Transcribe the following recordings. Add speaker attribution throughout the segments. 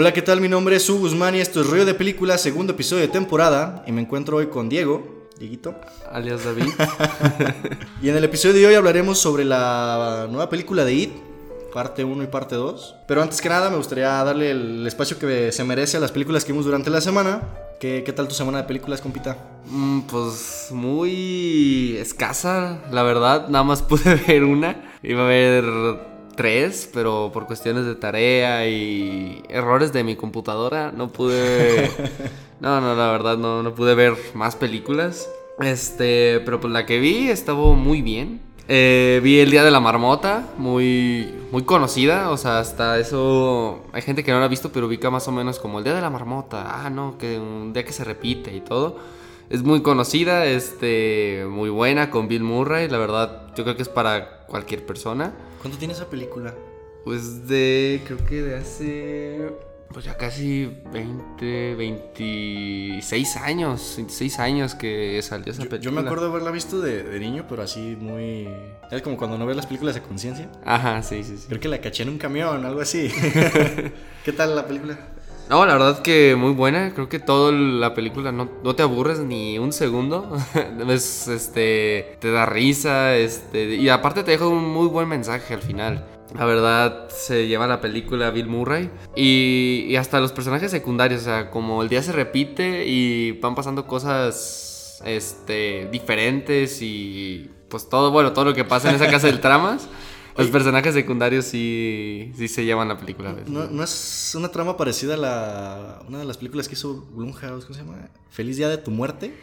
Speaker 1: Hola, ¿qué tal? Mi nombre es Su Guzmán y esto es Río de Películas, segundo episodio de temporada. Y me encuentro hoy con Diego, Dieguito.
Speaker 2: Alias David.
Speaker 1: y en el episodio de hoy hablaremos sobre la nueva película de It, parte 1 y parte 2. Pero antes que nada, me gustaría darle el espacio que se merece a las películas que vimos durante la semana. ¿Qué, qué tal tu semana de películas, compita?
Speaker 2: Mm, pues muy escasa, la verdad. Nada más pude ver una. Iba a ver pero por cuestiones de tarea y errores de mi computadora no pude... no, no, la verdad no, no pude ver más películas. Este, pero pues la que vi estuvo muy bien. Eh, vi El Día de la Marmota, muy, muy conocida, o sea, hasta eso hay gente que no la ha visto, pero ubica más o menos como El Día de la Marmota, ah, no, que un día que se repite y todo. Es muy conocida, este, muy buena con Bill Murray, la verdad, yo creo que es para cualquier persona.
Speaker 1: ¿Cuánto tiene esa película?
Speaker 2: Pues de, creo que de hace, pues ya casi 20, 26 años, 26 años que salió esa película.
Speaker 1: Yo me acuerdo de haberla visto de, niño, pero así muy... Es como cuando no ves las películas de conciencia.
Speaker 2: Ajá, sí, sí, sí.
Speaker 1: Creo que la caché en un camión, algo así. ¿Qué tal la película?
Speaker 2: No, la verdad que muy buena. Creo que toda la película no, no, te aburres ni un segundo. es, este, te da risa, este, y aparte te deja un muy buen mensaje al final. La verdad, se lleva la película Bill Murray. Y, y, hasta los personajes secundarios, o sea, como el día se repite y van pasando cosas este, diferentes y pues todo, bueno, todo lo que pasa en esa casa del tramas. Los personajes secundarios sí, sí se llevan la película.
Speaker 1: ¿No, ¿No, es una trama parecida a la, una de las películas que hizo Blumhouse? ¿Cómo se llama? ¿Feliz Día de tu Muerte?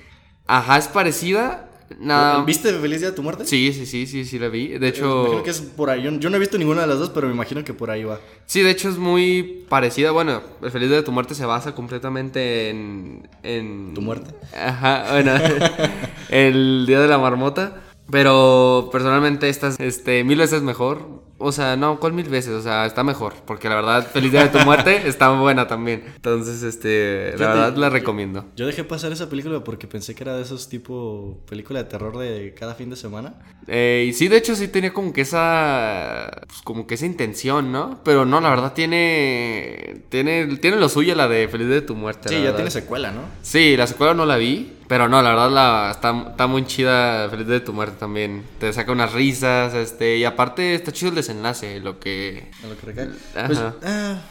Speaker 2: Ajá, es parecida. Nada.
Speaker 1: ¿Viste Feliz Día de tu Muerte?
Speaker 2: Sí, sí, sí, sí, sí la vi. De hecho...
Speaker 1: Me imagino que es por ahí. Yo, no he visto ninguna de las dos, pero me imagino que por ahí va.
Speaker 2: Sí, de hecho es muy parecida. Bueno, el Feliz Día de tu Muerte se basa completamente en... en...
Speaker 1: ¿Tu muerte?
Speaker 2: Ajá, bueno. el Día de la Marmota. Pero personalmente esta es este, mil veces mejor. O sea, no, ¿cuál mil veces? O sea, está mejor. Porque la verdad, Feliz Día de tu Muerte está buena también. Entonces, este, la verdad la recomiendo.
Speaker 1: Yo dejé pasar esa película porque pensé que era de esos tipo película de terror de cada fin de semana.
Speaker 2: Eh, y sí, de hecho, sí tenía como que esa, pues como que esa intención, ¿no? Pero no, la verdad tiene, tiene, tiene lo suyo la de Feliz Día de tu Muerte.
Speaker 1: Sí, ya tiene secuela, ¿no?
Speaker 2: Sí, la secuela no la vi. Pero no, la verdad la, está, está muy chida Feliz de tu muerte también. Te saca unas risas, este, y aparte está chido el desenlace, lo que...
Speaker 1: lo que recae. Pues, ah,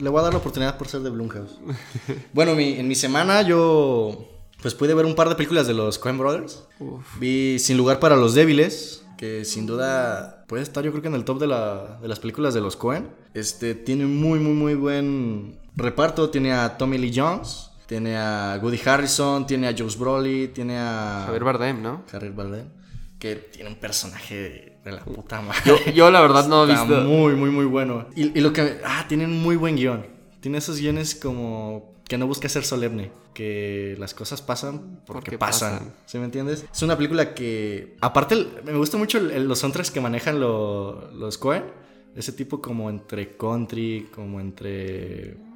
Speaker 1: le voy a dar la oportunidad por ser de Blumhouse. bueno, mi, en mi semana yo pues pude ver un par de películas de los Coen Brothers. Vi Sin lugar para los débiles, que sin duda puede estar yo creo que en el top de, la, de las películas de los Coen. Este, tiene muy, muy, muy buen reparto. Tiene a Tommy Lee Jones. Tiene a Woody Harrison, tiene a Josh Brolin, tiene a...
Speaker 2: Javier Bardem, ¿no?
Speaker 1: Javier Bardem. Que tiene un personaje de la puta madre.
Speaker 2: Yo, la verdad no he visto...
Speaker 1: muy, muy, muy bueno. Y, lo que... Ah, tiene un muy buen guion. Tiene esos guiones como... Que no busca ser solemne. Que las cosas pasan porque, pasan. ¿Sí me entiendes? Es una película que... Aparte, me gusta mucho los soundtracks que manejan los Coen. Ese tipo como entre country, como entre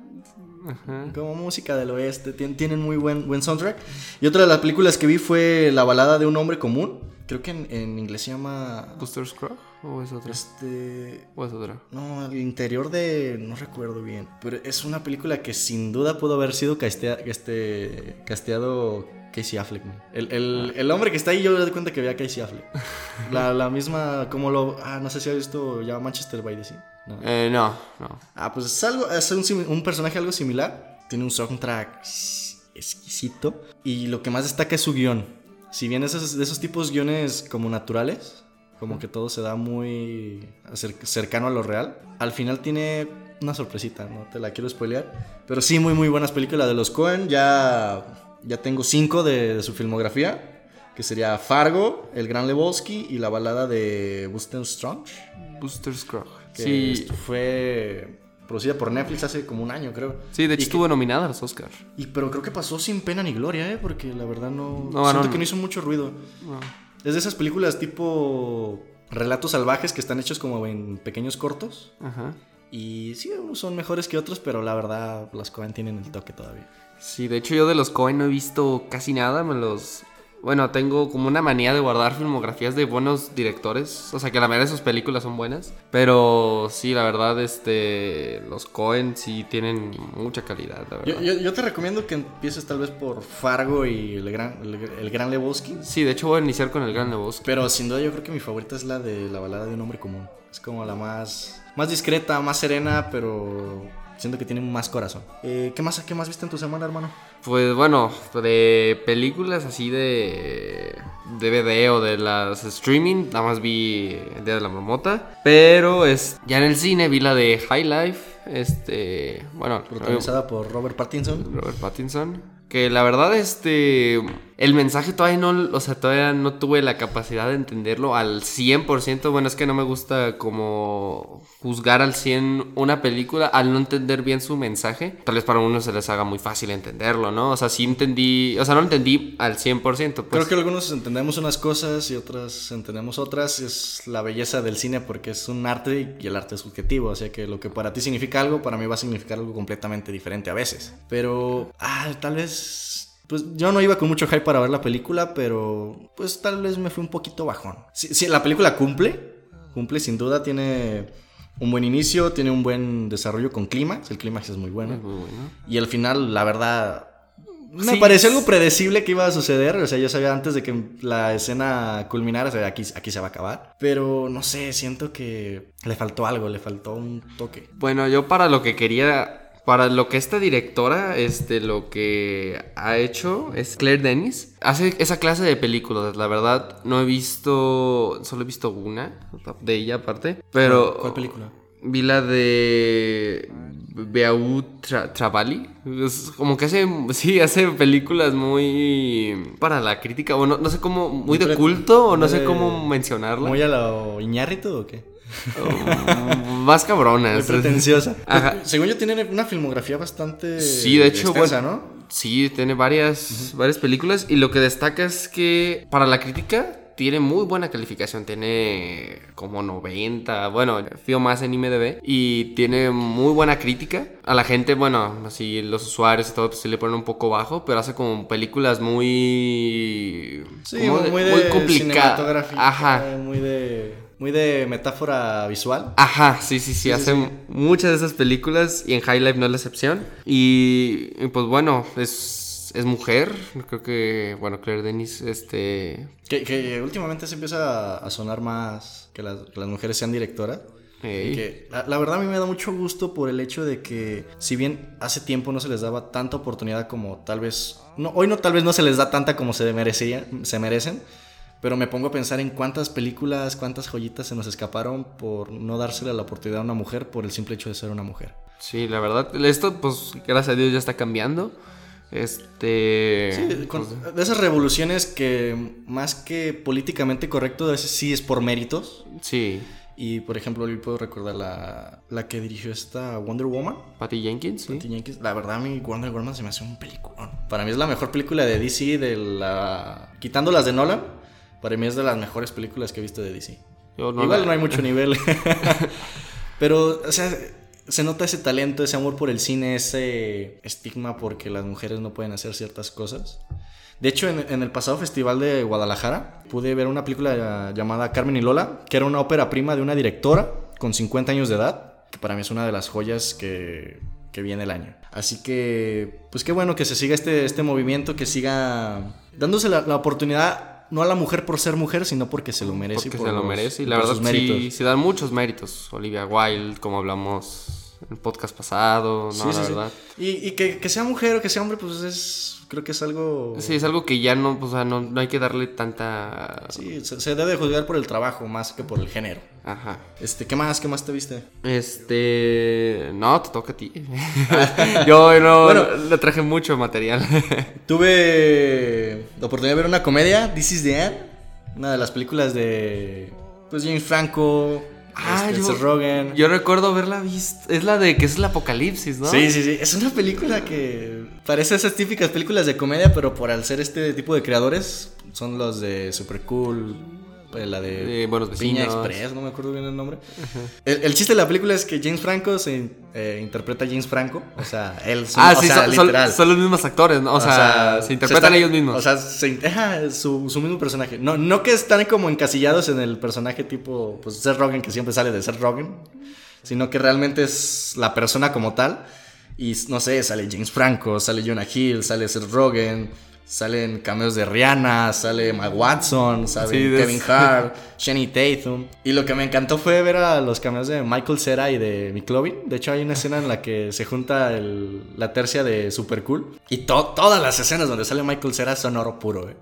Speaker 1: como música del oeste. tienen muy buen, buen soundtrack. Y otra de las películas que vi fue La balada de un hombre común. Creo que en, inglés se llama.
Speaker 2: ¿Buster Scruggs? ¿O es otra?
Speaker 1: Este.
Speaker 2: ¿O es otra?
Speaker 1: No, el interior de. No recuerdo bien. Pero es una película que sin duda pudo haber sido este, casteado Casey Affleck. El, el, hombre que está ahí, yo me doy cuenta que veía a Casey Affleck. la, la misma. Como lo. Ah, no sé si ha visto ya Manchester by the Sea.
Speaker 2: ¿No? Eh, no, no.
Speaker 1: Ah, pues es algo, es un, personaje algo similar. Tiene un soundtrack exquisito. Y lo que más destaca es su guion. Si bien es de esos tipos guiones como naturales, como que todo se da muy cercano a lo real, al final tiene una sorpresita, no te la quiero spoilear. Pero sí, muy, muy buenas películas de los Cohen. Ya, ya tengo cinco de, su filmografía que sería Fargo, El Gran Lebowski y la balada de Buster Scruggs.
Speaker 2: Buster Scruggs
Speaker 1: sí. fue producida por Netflix hace como un año, creo.
Speaker 2: Sí, de hecho estuvo nominada a los Oscars.
Speaker 1: Y pero creo que pasó sin pena ni gloria, ¿eh? Porque la verdad no... no siento que no hizo mucho ruido. Es de esas películas tipo relatos salvajes que están hechos como en pequeños cortos. Ajá. Y sí, unos son mejores que otros, pero la verdad las Cohen tienen el toque todavía.
Speaker 2: Sí, de hecho yo de los Cohen no he visto casi nada, me los bueno, tengo como una manía de guardar filmografías de buenos directores. O sea, que la mayoría de sus películas son buenas. Pero sí, la verdad, este. Los Cohen sí tienen mucha calidad, la verdad.
Speaker 1: Yo, yo, yo te recomiendo que empieces tal vez por Fargo y el Gran, el, el Gran Lebowski.
Speaker 2: Sí, de hecho voy a iniciar con el Gran Lebowski.
Speaker 1: Pero sin duda yo creo que mi favorita es la de La balada de un hombre común. Es como la más. Más discreta, más serena, pero. Siento que tiene más corazón. Eh, ¿qué, más, ¿Qué más viste en tu semana, hermano?
Speaker 2: Pues bueno, de películas así de DVD o de las streaming, nada más vi El Día de la Marmota. Pero es ya en el cine vi la de High Life, este, bueno,
Speaker 1: protagonizada por Robert Pattinson.
Speaker 2: Robert Pattinson. Que la verdad, este. El mensaje todavía no. O sea, todavía no tuve la capacidad de entenderlo al 100%. Bueno, es que no me gusta como juzgar al 100 una película al no entender bien su mensaje. Tal vez para uno se les haga muy fácil entenderlo, ¿no? O sea, sí entendí. O sea, no entendí al 100%. Pues.
Speaker 1: Creo que algunos entendemos unas cosas y otras entendemos otras. Es la belleza del cine porque es un arte y el arte es subjetivo. O sea, que lo que para ti significa algo, para mí va a significar algo completamente diferente a veces. Pero. Ah, tal vez pues yo no iba con mucho hype para ver la película, pero pues tal vez me fui un poquito bajón. Sí, la película cumple, cumple sin duda, tiene un buen inicio, tiene un buen desarrollo con clímax, el clímax es muy bueno. Y al final, la verdad, me pareció algo predecible que iba a suceder. O sea, yo sabía antes de que la escena culminara, o sea, aquí, aquí se va a acabar. Pero no sé, siento que le faltó algo, le faltó un toque.
Speaker 2: Bueno, yo para lo que quería para lo que esta directora, este, lo que ha hecho es Claire Denis. Hace esa clase de películas, la verdad, no he visto, solo he visto una de ella aparte, pero...
Speaker 1: ¿Cuál, película?
Speaker 2: Vi la de Beau Travali. Es como que hace, sí, hace películas muy para la crítica, o no, sé cómo, muy de culto, o no sé cómo mencionarla.
Speaker 1: ¿Muy a la Iñárritu o qué?
Speaker 2: Más cabrona.
Speaker 1: pretenciosa. Según yo, tiene una filmografía bastante.
Speaker 2: Sí, de hecho, ¿no? Sí, tiene varias, varias películas. Y lo que destaca es que para la crítica tiene muy buena calificación. Tiene como 90. Bueno, fío más en IMDb. Y tiene muy buena crítica. A la gente, bueno, así los usuarios y todo, pues sí le ponen un poco bajo. Pero hace como películas muy.
Speaker 1: Sí, muy, muy, complicadas. Ajá. Muy de muy de metáfora visual.
Speaker 2: Ajá, sí, sí, sí, hacen muchas de esas películas y en High Life no es la excepción. Y, pues bueno, es, es mujer, creo que, bueno, Claire Denis, este...
Speaker 1: Que, últimamente se empieza a sonar más que las, mujeres sean directoras. Que, la, la, verdad a mí me da mucho gusto por el hecho de que si bien hace tiempo no se les daba tanta oportunidad como tal vez... No, hoy no tal vez no se les da tanta como se, se merecen pero me pongo a pensar en cuántas películas, cuántas joyitas se nos escaparon por no dársele la oportunidad a una mujer por el simple hecho de ser una mujer.
Speaker 2: Sí, la verdad, esto pues gracias a Dios ya está cambiando. Este.
Speaker 1: Sí, pues, de esas revoluciones que más que políticamente correcto, sí es por méritos.
Speaker 2: Sí.
Speaker 1: Y por ejemplo, yo puedo recordar la, la que dirigió esta Wonder Woman.
Speaker 2: Patty Jenkins.
Speaker 1: Patty Jenkins. La verdad, a mí Wonder Woman se me hace un película. Para mí es la mejor película de DC, de la... quitando las de Nolan. Para mí es de las mejores películas que he visto de DC. Igual no hay mucho nivel. Pero, o sea, se nota ese talento, ese amor por el cine, ese estigma porque las mujeres no pueden hacer ciertas cosas. De hecho, en, el pasado festival de Guadalajara pude ver una película llamada Carmen y Lola, que era una ópera prima de una directora con 50 años de edad, que para mí es una de las joyas que, que viene el año. Así que, pues qué bueno que se siga este, este movimiento, que siga dándose la, la oportunidad no a la mujer por ser mujer, sino porque se lo merece.
Speaker 2: Porque se lo merece. Y la verdad, sí, sí dan muchos méritos. Olivia Wilde, como hablamos el podcast pasado, ¿no? la verdad.
Speaker 1: Y, que, que, sea mujer o que sea hombre, pues es creo que es algo...
Speaker 2: Sí, es algo que ya no, o sea, no, no hay que darle tanta...
Speaker 1: Sí, se, debe juzgar por el trabajo más que por el género.
Speaker 2: Ajá.
Speaker 1: Este, ¿qué más? ¿Qué más te viste?
Speaker 2: Este... No, te toca a ti. Yo no, bueno, le traje mucho material.
Speaker 1: tuve la oportunidad de ver una comedia, This is the End. Una de las películas de... Pues James Franco,
Speaker 2: Ah, este, yo, yo recuerdo haberla visto. Es la de que es el apocalipsis, ¿no?
Speaker 1: Sí, sí, sí. Es una película que parece esas típicas películas de comedia, pero por al ser este tipo de creadores, son los de Super Cool. Eh, la de,
Speaker 2: Buenos
Speaker 1: Piña. Express, no me acuerdo bien el nombre. El, el chiste de la película es que James Franco se eh, interpreta a James Franco, o sea, él
Speaker 2: Ah,
Speaker 1: o
Speaker 2: sí,
Speaker 1: sea,
Speaker 2: son, son-
Speaker 1: literal.
Speaker 2: son los mismos actores, ¿no? O, sea, se interpretan
Speaker 1: están-
Speaker 2: ellos mismos.
Speaker 1: O sea, se, su, su mismo personaje. No, no que están como encasillados en el personaje tipo, pues, Seth Rogen, que siempre sale de Seth Rogen, sino que realmente es la persona como tal. Y no sé, sale James Franco, sale Jonah Hill, sale Seth Rogen, salen cameos de Rihanna, sale Emma Watson, sale
Speaker 2: Sí,
Speaker 1: Kevin Hart, Shani Tatum. Y lo que me encantó fue ver a los cameos de Michael Cera y de McLovin. De hecho, hay una escena en la que se junta el- la tercia de Super Cool. Y to- todas las escenas donde sale Michael Cera son oro puro, eh.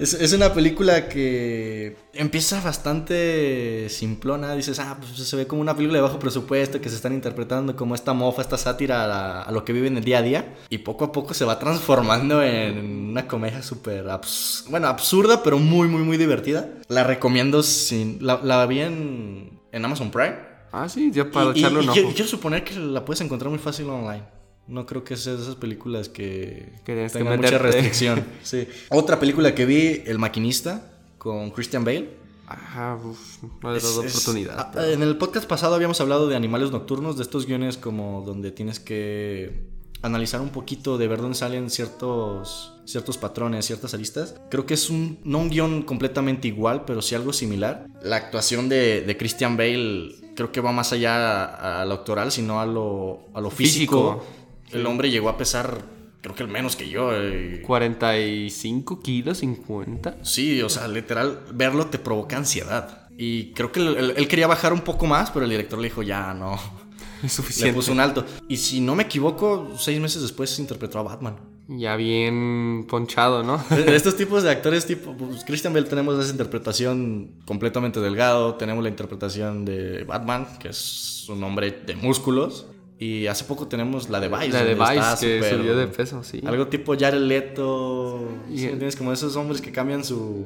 Speaker 1: Es, es una película que empieza bastante simplona. Dices, ah, pues se ve como una película de bajo presupuesto que se están interpretando como esta mofa, esta sátira a, lo que viven el día a día. Y poco a poco se va transformando en una comedia súper, abs- bueno, absurda, pero muy, muy, muy divertida. La recomiendo sin... La, la vi en, en Amazon Prime.
Speaker 2: ah, sí, ya para
Speaker 1: Y- y-
Speaker 2: echarle un ojo.
Speaker 1: quiero, quiero suponer que la puedes encontrar muy fácil online. No creo que sea de esas películas que,
Speaker 2: Que
Speaker 1: tengan mucha restricción. Sí. Otra película que vi, El Maquinista, con Christian Bale.
Speaker 2: Ajá, uf, no le dado
Speaker 1: es-
Speaker 2: oportunidad.
Speaker 1: ah,
Speaker 2: pero-
Speaker 1: En el podcast pasado habíamos hablado de animales nocturnos, de estos guiones como donde tienes que analizar un poquito de ver dónde salen ciertos, ciertos patrones, ciertas aristas. Creo que es un, no un guion completamente igual, pero sí algo similar. La actuación de, de Christian Bale creo que va más allá a, a lo actoral, sino a lo, a lo físico.
Speaker 2: Físico.
Speaker 1: El hombre llegó a pesar, creo que el menos que yo. eh,
Speaker 2: 45 kilos, 50.
Speaker 1: Sí, o sea, literal, verlo te provoca ansiedad. Y creo que él, él- él quería bajar un poco más, pero el director le dijo, ya no,
Speaker 2: Es
Speaker 1: le
Speaker 2: suficiente.
Speaker 1: puso un alto. Y si no me equivoco, seis meses después interpretó a Batman.
Speaker 2: Ya bien ponchado, ¿no?
Speaker 1: De Estos tipos de actores, tipo pues, Christian Bale, tenemos esa interpretación completamente delgado. Tenemos la interpretación de Batman, que es un hombre de músculos. Y hace poco tenemos la de Vice.
Speaker 2: La de Vice que
Speaker 1: súper-
Speaker 2: subió de peso, sí.
Speaker 1: Algo tipo Jared Leto. ¿sí entiendes? Como esos hombres que cambian su,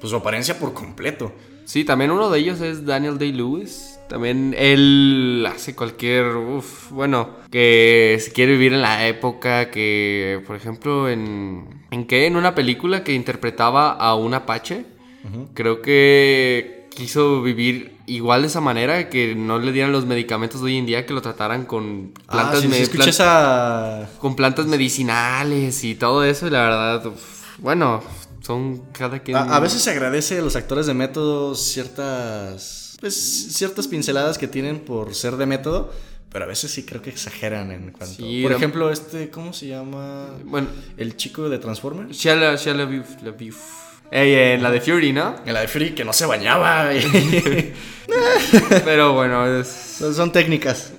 Speaker 1: pues, su apariencia por completo.
Speaker 2: Sí, también uno de ellos es Daniel Day-Lewis. También él hace cualquier, uf, bueno, que si quiere vivir en la época que, por ejemplo, en... ¿En qué? En una película que interpretaba a un apache. Creo que quiso vivir igual de esa manera, que no le dieran los medicamentos de hoy en día, que lo trataran con plantas,
Speaker 1: ah, sí,
Speaker 2: me-
Speaker 1: sí, escuché
Speaker 2: plan-
Speaker 1: esa...
Speaker 2: con plantas medicinales y todo eso. Y la verdad, uf, bueno, son cada quien...
Speaker 1: A, a veces se agradece a los actores de método ciertas. Pues ciertas pinceladas que tienen por ser de método. Pero a veces sí creo que exageran en cuanto.
Speaker 2: Sí,
Speaker 1: por
Speaker 2: la-
Speaker 1: ejemplo, este, ¿cómo se llama?
Speaker 2: Bueno,
Speaker 1: El chico de Transformers.
Speaker 2: Shia La- LaBeouf, LaBeouf. Ey, en la de Fury, ¿no?
Speaker 1: En la de Free, que no se bañaba.
Speaker 2: Pero bueno, es...
Speaker 1: son, son técnicas.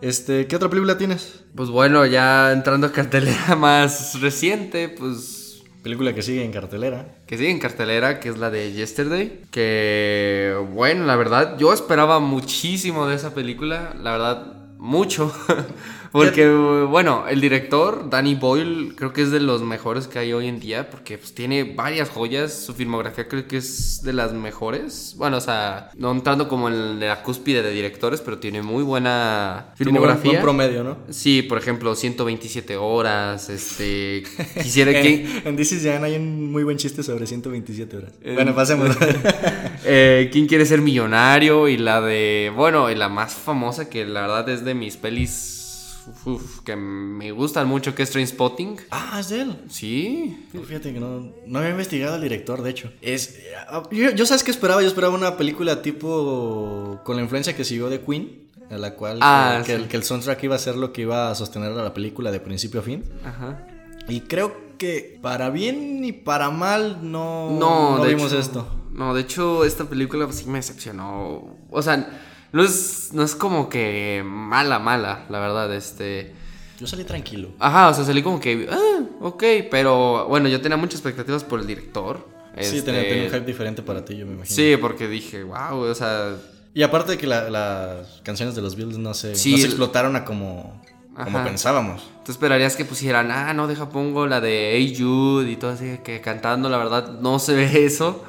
Speaker 1: Este, ¿qué otra película tienes?
Speaker 2: Pues bueno, ya entrando a cartelera más reciente, pues...
Speaker 1: Película que sigue en cartelera.
Speaker 2: Que sigue en cartelera, que es la de Yesterday. Que, bueno, la verdad, yo esperaba muchísimo de esa película. La verdad, mucho. porque, bueno, el director, Danny Boyle, creo que es de los mejores que hay hoy en día. Porque pues, tiene varias joyas. Su filmografía creo que es de las mejores. Bueno, o sea, no entrando como en la cúspide de directores, pero tiene muy buena
Speaker 1: Tiene buen-
Speaker 2: filmografía.
Speaker 1: promedio, ¿no?
Speaker 2: Sí, por ejemplo, 127 horas, este... Quisiera que...
Speaker 1: En, This Is Jan hay un muy buen chiste sobre 127 horas. Bueno, pasemos.
Speaker 2: eh, ¿Quién quiere ser millonario? Y la de... Bueno, y la más famosa que la verdad es de mis pelis... uf, que me gustan mucho, que es Trainspotting.
Speaker 1: ah, es de él.
Speaker 2: Sí.
Speaker 1: Fíjate que no, no había investigado al director, de hecho. Es, yo, yo sabes qué esperaba, yo esperaba una película tipo con la influencia que siguió de Queen, a la cual
Speaker 2: Ah,
Speaker 1: que, que
Speaker 2: sí.
Speaker 1: el, que el soundtrack iba a ser lo que iba a sostener a la película de principio a fin.
Speaker 2: Ajá.
Speaker 1: Y creo que para bien y para mal no,
Speaker 2: No,
Speaker 1: vimos
Speaker 2: hecho,
Speaker 1: esto.
Speaker 2: No, de hecho, esta película sí me decepcionó. O sea, no es, no es como que mala, mala, la verdad, este...
Speaker 1: Yo salí tranquilo.
Speaker 2: Ajá, o sea, salí como que, ah, ok, pero bueno, yo tenía muchas expectativas por el director.
Speaker 1: Sí,
Speaker 2: Este,
Speaker 1: tenía, tenía un hype diferente para ti, yo me imagino.
Speaker 2: Sí, porque dije, wow, o sea,
Speaker 1: Y aparte de que la- las canciones de los Beatles no se,
Speaker 2: Sí,
Speaker 1: no se explotaron a como, como pensábamos.
Speaker 2: tú esperarías que pusieran, ah, no, deja pongo la de Hey Jude y todo así, que cantando, la verdad, no se ve eso.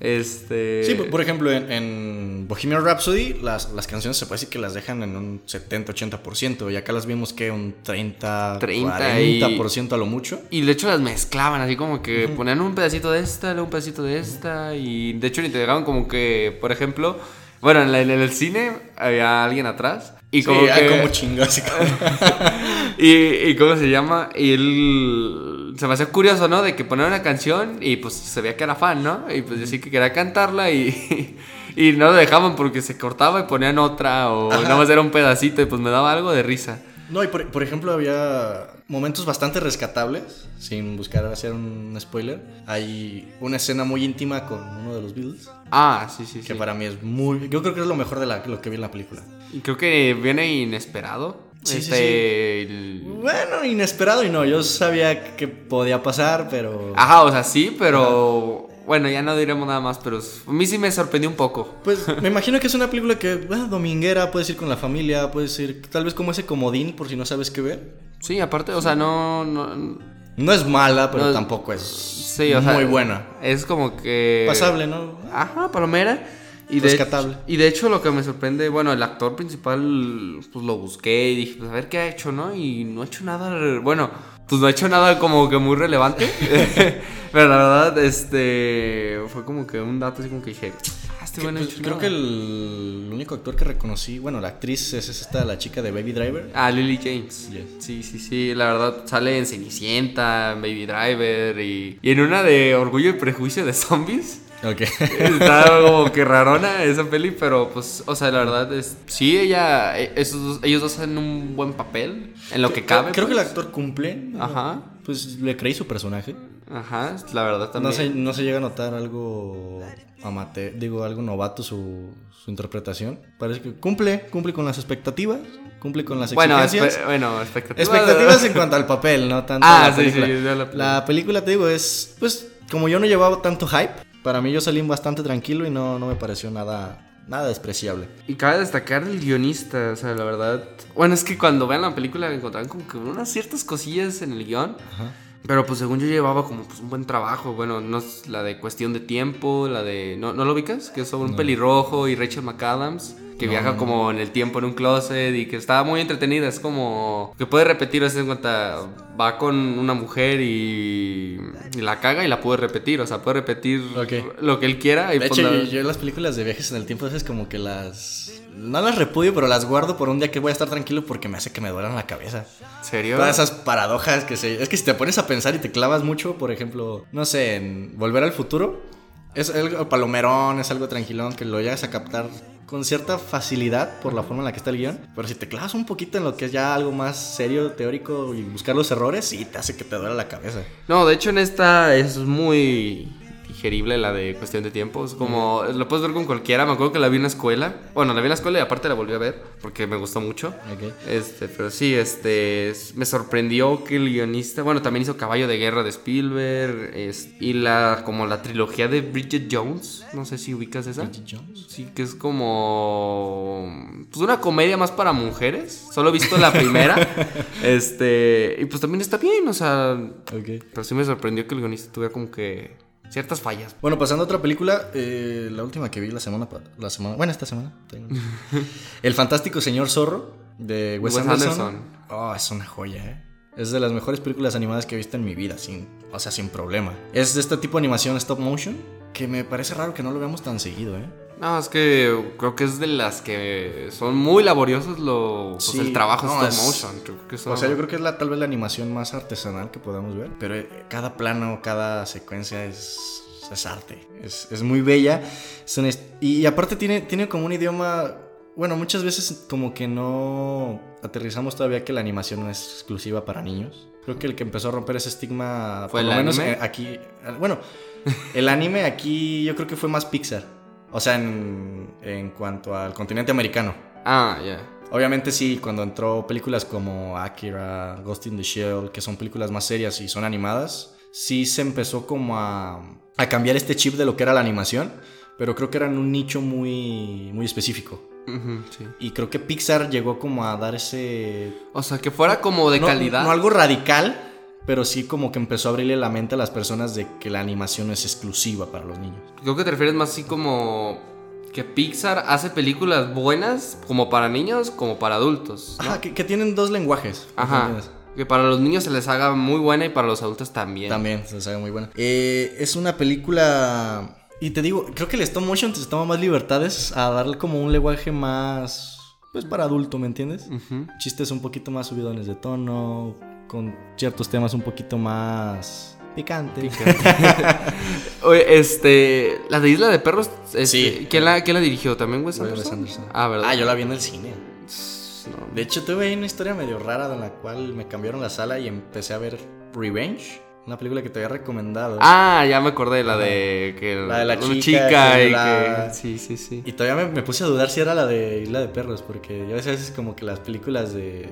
Speaker 2: Este.
Speaker 1: Sí, por ejemplo, en, Bohemian Rhapsody, las, las, canciones se puede decir que las dejan en un 70-80%. Y acá las vimos que un 30, 30 40% a lo mucho.
Speaker 2: Y de hecho las mezclaban, así como que ponían un pedacito de esta, luego un pedacito de esta. Y de hecho ni te dejaban como que, por ejemplo. Bueno, en, el cine había alguien atrás. Y como
Speaker 1: que... como chingo, así
Speaker 2: y, y cómo se llama. Y él se me hacía curioso, ¿no? De que ponía una canción y pues se veía que era fan, ¿no? Y pues decía que quería cantarla y, y no lo dejaban porque se cortaba y ponían otra o nada más era un pedacito y pues me daba algo de risa.
Speaker 1: No, y por, ejemplo había momentos bastante rescatables, sin buscar hacer un spoiler. Hay una escena muy íntima con uno de los Beatles.
Speaker 2: Ah, sí, sí,
Speaker 1: que para mí es muy... Yo creo que es lo mejor de la, lo que vi en la película.
Speaker 2: Creo que viene inesperado. este,
Speaker 1: Bueno, inesperado y no. Yo sabía que podía pasar, pero.
Speaker 2: Ajá, o sea, sí, pero. Bueno, ya no diremos nada más, pero a mí sí me sorprendió un poco.
Speaker 1: Pues me imagino que es una película que, bueno, dominguera, puedes ir con la familia, puedes ir tal vez como ese comodín por si no sabes qué ver.
Speaker 2: Sí, aparte, o sea, no. No,
Speaker 1: es mala, pero tampoco es sí, o muy buena.
Speaker 2: Es como que.
Speaker 1: Pasable, ¿no?
Speaker 2: Ajá, palomera. Y
Speaker 1: Rescatable.
Speaker 2: De, y de hecho lo que me sorprende, bueno, el actor principal, pues lo busqué y dije, pues a ver qué ha hecho, ¿no? Y no ha hecho nada, bueno, pues no ha hecho nada como que muy relevante. Pero la verdad, este, fue como que un dato así como que dije, ah, este bueno
Speaker 1: pues, Creo que el, único actor que reconocí, bueno, la actriz es esta, la chica de Baby Driver.
Speaker 2: Ah, Lily James. Sí, sí, sí, la verdad sale en Cenicienta, Baby Driver y, y en una de Orgullo y Prejuicio de Zombies.
Speaker 1: Ok.
Speaker 2: Está como que rarona esa peli, pero pues, o sea, la verdad es. Sí, ella. E, esos ellos dos hacen un buen papel en lo que cabe.
Speaker 1: Creo que el
Speaker 2: pues.
Speaker 1: actor cumple.
Speaker 2: Ajá.
Speaker 1: Pues le creí su personaje.
Speaker 2: Ajá, la verdad también.
Speaker 1: No se, no se llega a notar algo amate, digo, algo novato su, su interpretación. Parece que cumple, cumple con las expectativas, cumple con las exigencias.
Speaker 2: Bueno, bueno expectativas.
Speaker 1: Expectativas en cuanto al papel, no tanto
Speaker 2: ah, la película. Sí, sí,
Speaker 1: la, la película, te digo, es, pues, como yo no llevaba tanto hype, para mí yo salí bastante tranquilo y no, no me pareció nada, nada despreciable.
Speaker 2: Y cabe destacar el guionista, o sea, la verdad. Bueno, es que cuando vean la película encontraron como que unas ciertas cosillas en el guion. Pero pues según yo llevaba como pues, un buen trabajo. Bueno, no es la de cuestión de tiempo, la de. ¿No, ¿no lo ubicas? Que es sobre un pelirrojo y Rachel McAdams que viaja como en el tiempo en un closet y que está muy entretenida. Es como que puede repetir, en cuenta, va con una mujer y, la caga y la puede repetir. O sea, puede repetir lo que él quiera.
Speaker 1: Y de hecho, yo, las películas de viajes en el tiempo, es como que las. No las repudio, pero las guardo por un día que voy a estar tranquilo porque me hace que me duelan la cabeza.
Speaker 2: ¿Serio?
Speaker 1: Todas esas paradojas que se. Es que si te pones a pensar y te clavas mucho, por ejemplo, no sé, en Volver al futuro. Es algo palomerón, es algo tranquilón que lo llegas a captar con cierta facilidad por la forma en la que está el guion. Pero si te clavas un poquito en lo que es ya algo más serio, teórico y buscar los errores, sí te hace que te duele la cabeza.
Speaker 2: No, de hecho en esta es muy digerible la de cuestión de tiempo. Es como, lo puedes ver con cualquiera. Me acuerdo que la vi en la escuela. Bueno, la vi en la escuela y aparte la volví a ver porque me gustó mucho. Este, pero sí, este, me sorprendió que el guionista, bueno, también hizo Caballo de Guerra de Spielberg y la, como la trilogía de Bridget Jones. No sé si ubicas esa.
Speaker 1: Bridget Jones.
Speaker 2: Sí, que es como, pues una comedia más para mujeres. Solo he visto la primera. este, y pues también está bien, o sea. Pero sí me sorprendió que el guionista tuviera como que ciertas fallas.
Speaker 1: Bueno, pasando a otra película, eh, la última que vi la semana, la semana, bueno, esta semana. El fantástico señor zorro de Wes, Anderson. Oh, es una joya, ¿eh? Es de las mejores películas animadas que he visto en mi vida, sin, o sea, sin problema. Es de este tipo de animación stop motion que me parece raro que no lo veamos tan seguido, ¿eh?
Speaker 2: No, es que creo que es de las que son muy laboriosos lo, pues, el trabajo stop motion.
Speaker 1: O sea, yo creo que es la, tal vez la animación más artesanal que podamos ver. Pero eh, cada plano, cada secuencia es, es arte. Es, es, muy bella. y, aparte tiene, tiene como un idioma... Bueno, muchas veces como que no aterrizamos todavía que la animación no es exclusiva para niños. Creo que el que empezó a romper ese estigma,
Speaker 2: ¿Fue por lo menos eh,
Speaker 1: aquí... Bueno, el anime aquí yo creo que fue más Pixar. O sea, en, en cuanto al continente americano.
Speaker 2: Ah, ya.
Speaker 1: Obviamente sí, cuando entró películas como Akira, Ghost in the Shell, que son películas más serias y son animadas, sí se empezó como a, a cambiar este chip de lo que era la animación, pero creo que era en un nicho muy, muy específico.
Speaker 2: sí.
Speaker 1: Y creo que Pixar llegó como a dar ese...
Speaker 2: O sea, que fuera como de calidad.
Speaker 1: No algo radical, pero sí como que empezó a abrirle la mente a las personas de que la animación es exclusiva para los niños.
Speaker 2: Creo que te refieres más así como que Pixar hace películas buenas como para niños como para adultos. ¿no?
Speaker 1: Ajá, que, que tienen dos lenguajes. ¿me
Speaker 2: Ajá. Que para los niños se les haga muy buena y para los adultos también.
Speaker 1: También se les haga muy buena. Eh, es una película. Y te digo, creo que el stop motion te toma más libertades a darle como un lenguaje más. Pues para adulto, ¿me entiendes?
Speaker 2: Ujú.
Speaker 1: Chistes un poquito más subidones de tono. Con ciertos temas un poquito más. Picantes.
Speaker 2: Oye, este. La de Isla de Perros. este,
Speaker 1: Sí.
Speaker 2: ¿quién, la, quién la dirigió? ¿También Wes
Speaker 1: Wes
Speaker 2: Anderson?
Speaker 1: Anderson.
Speaker 2: Ah, ¿verdad?
Speaker 1: Ah, yo la vi en el cine.
Speaker 2: No.
Speaker 1: De hecho, tuve ahí una historia medio rara en la cual me cambiaron la sala y empecé a ver Revenge. Una película que te había recomendado.
Speaker 2: Ah, ya me acordé, la de. Que
Speaker 1: La de la
Speaker 2: una
Speaker 1: chica
Speaker 2: y
Speaker 1: la-
Speaker 2: que. Sí, sí, sí.
Speaker 1: Y todavía me, me puse a dudar si era la de Isla de Perros, porque ya ves a veces como que las películas de,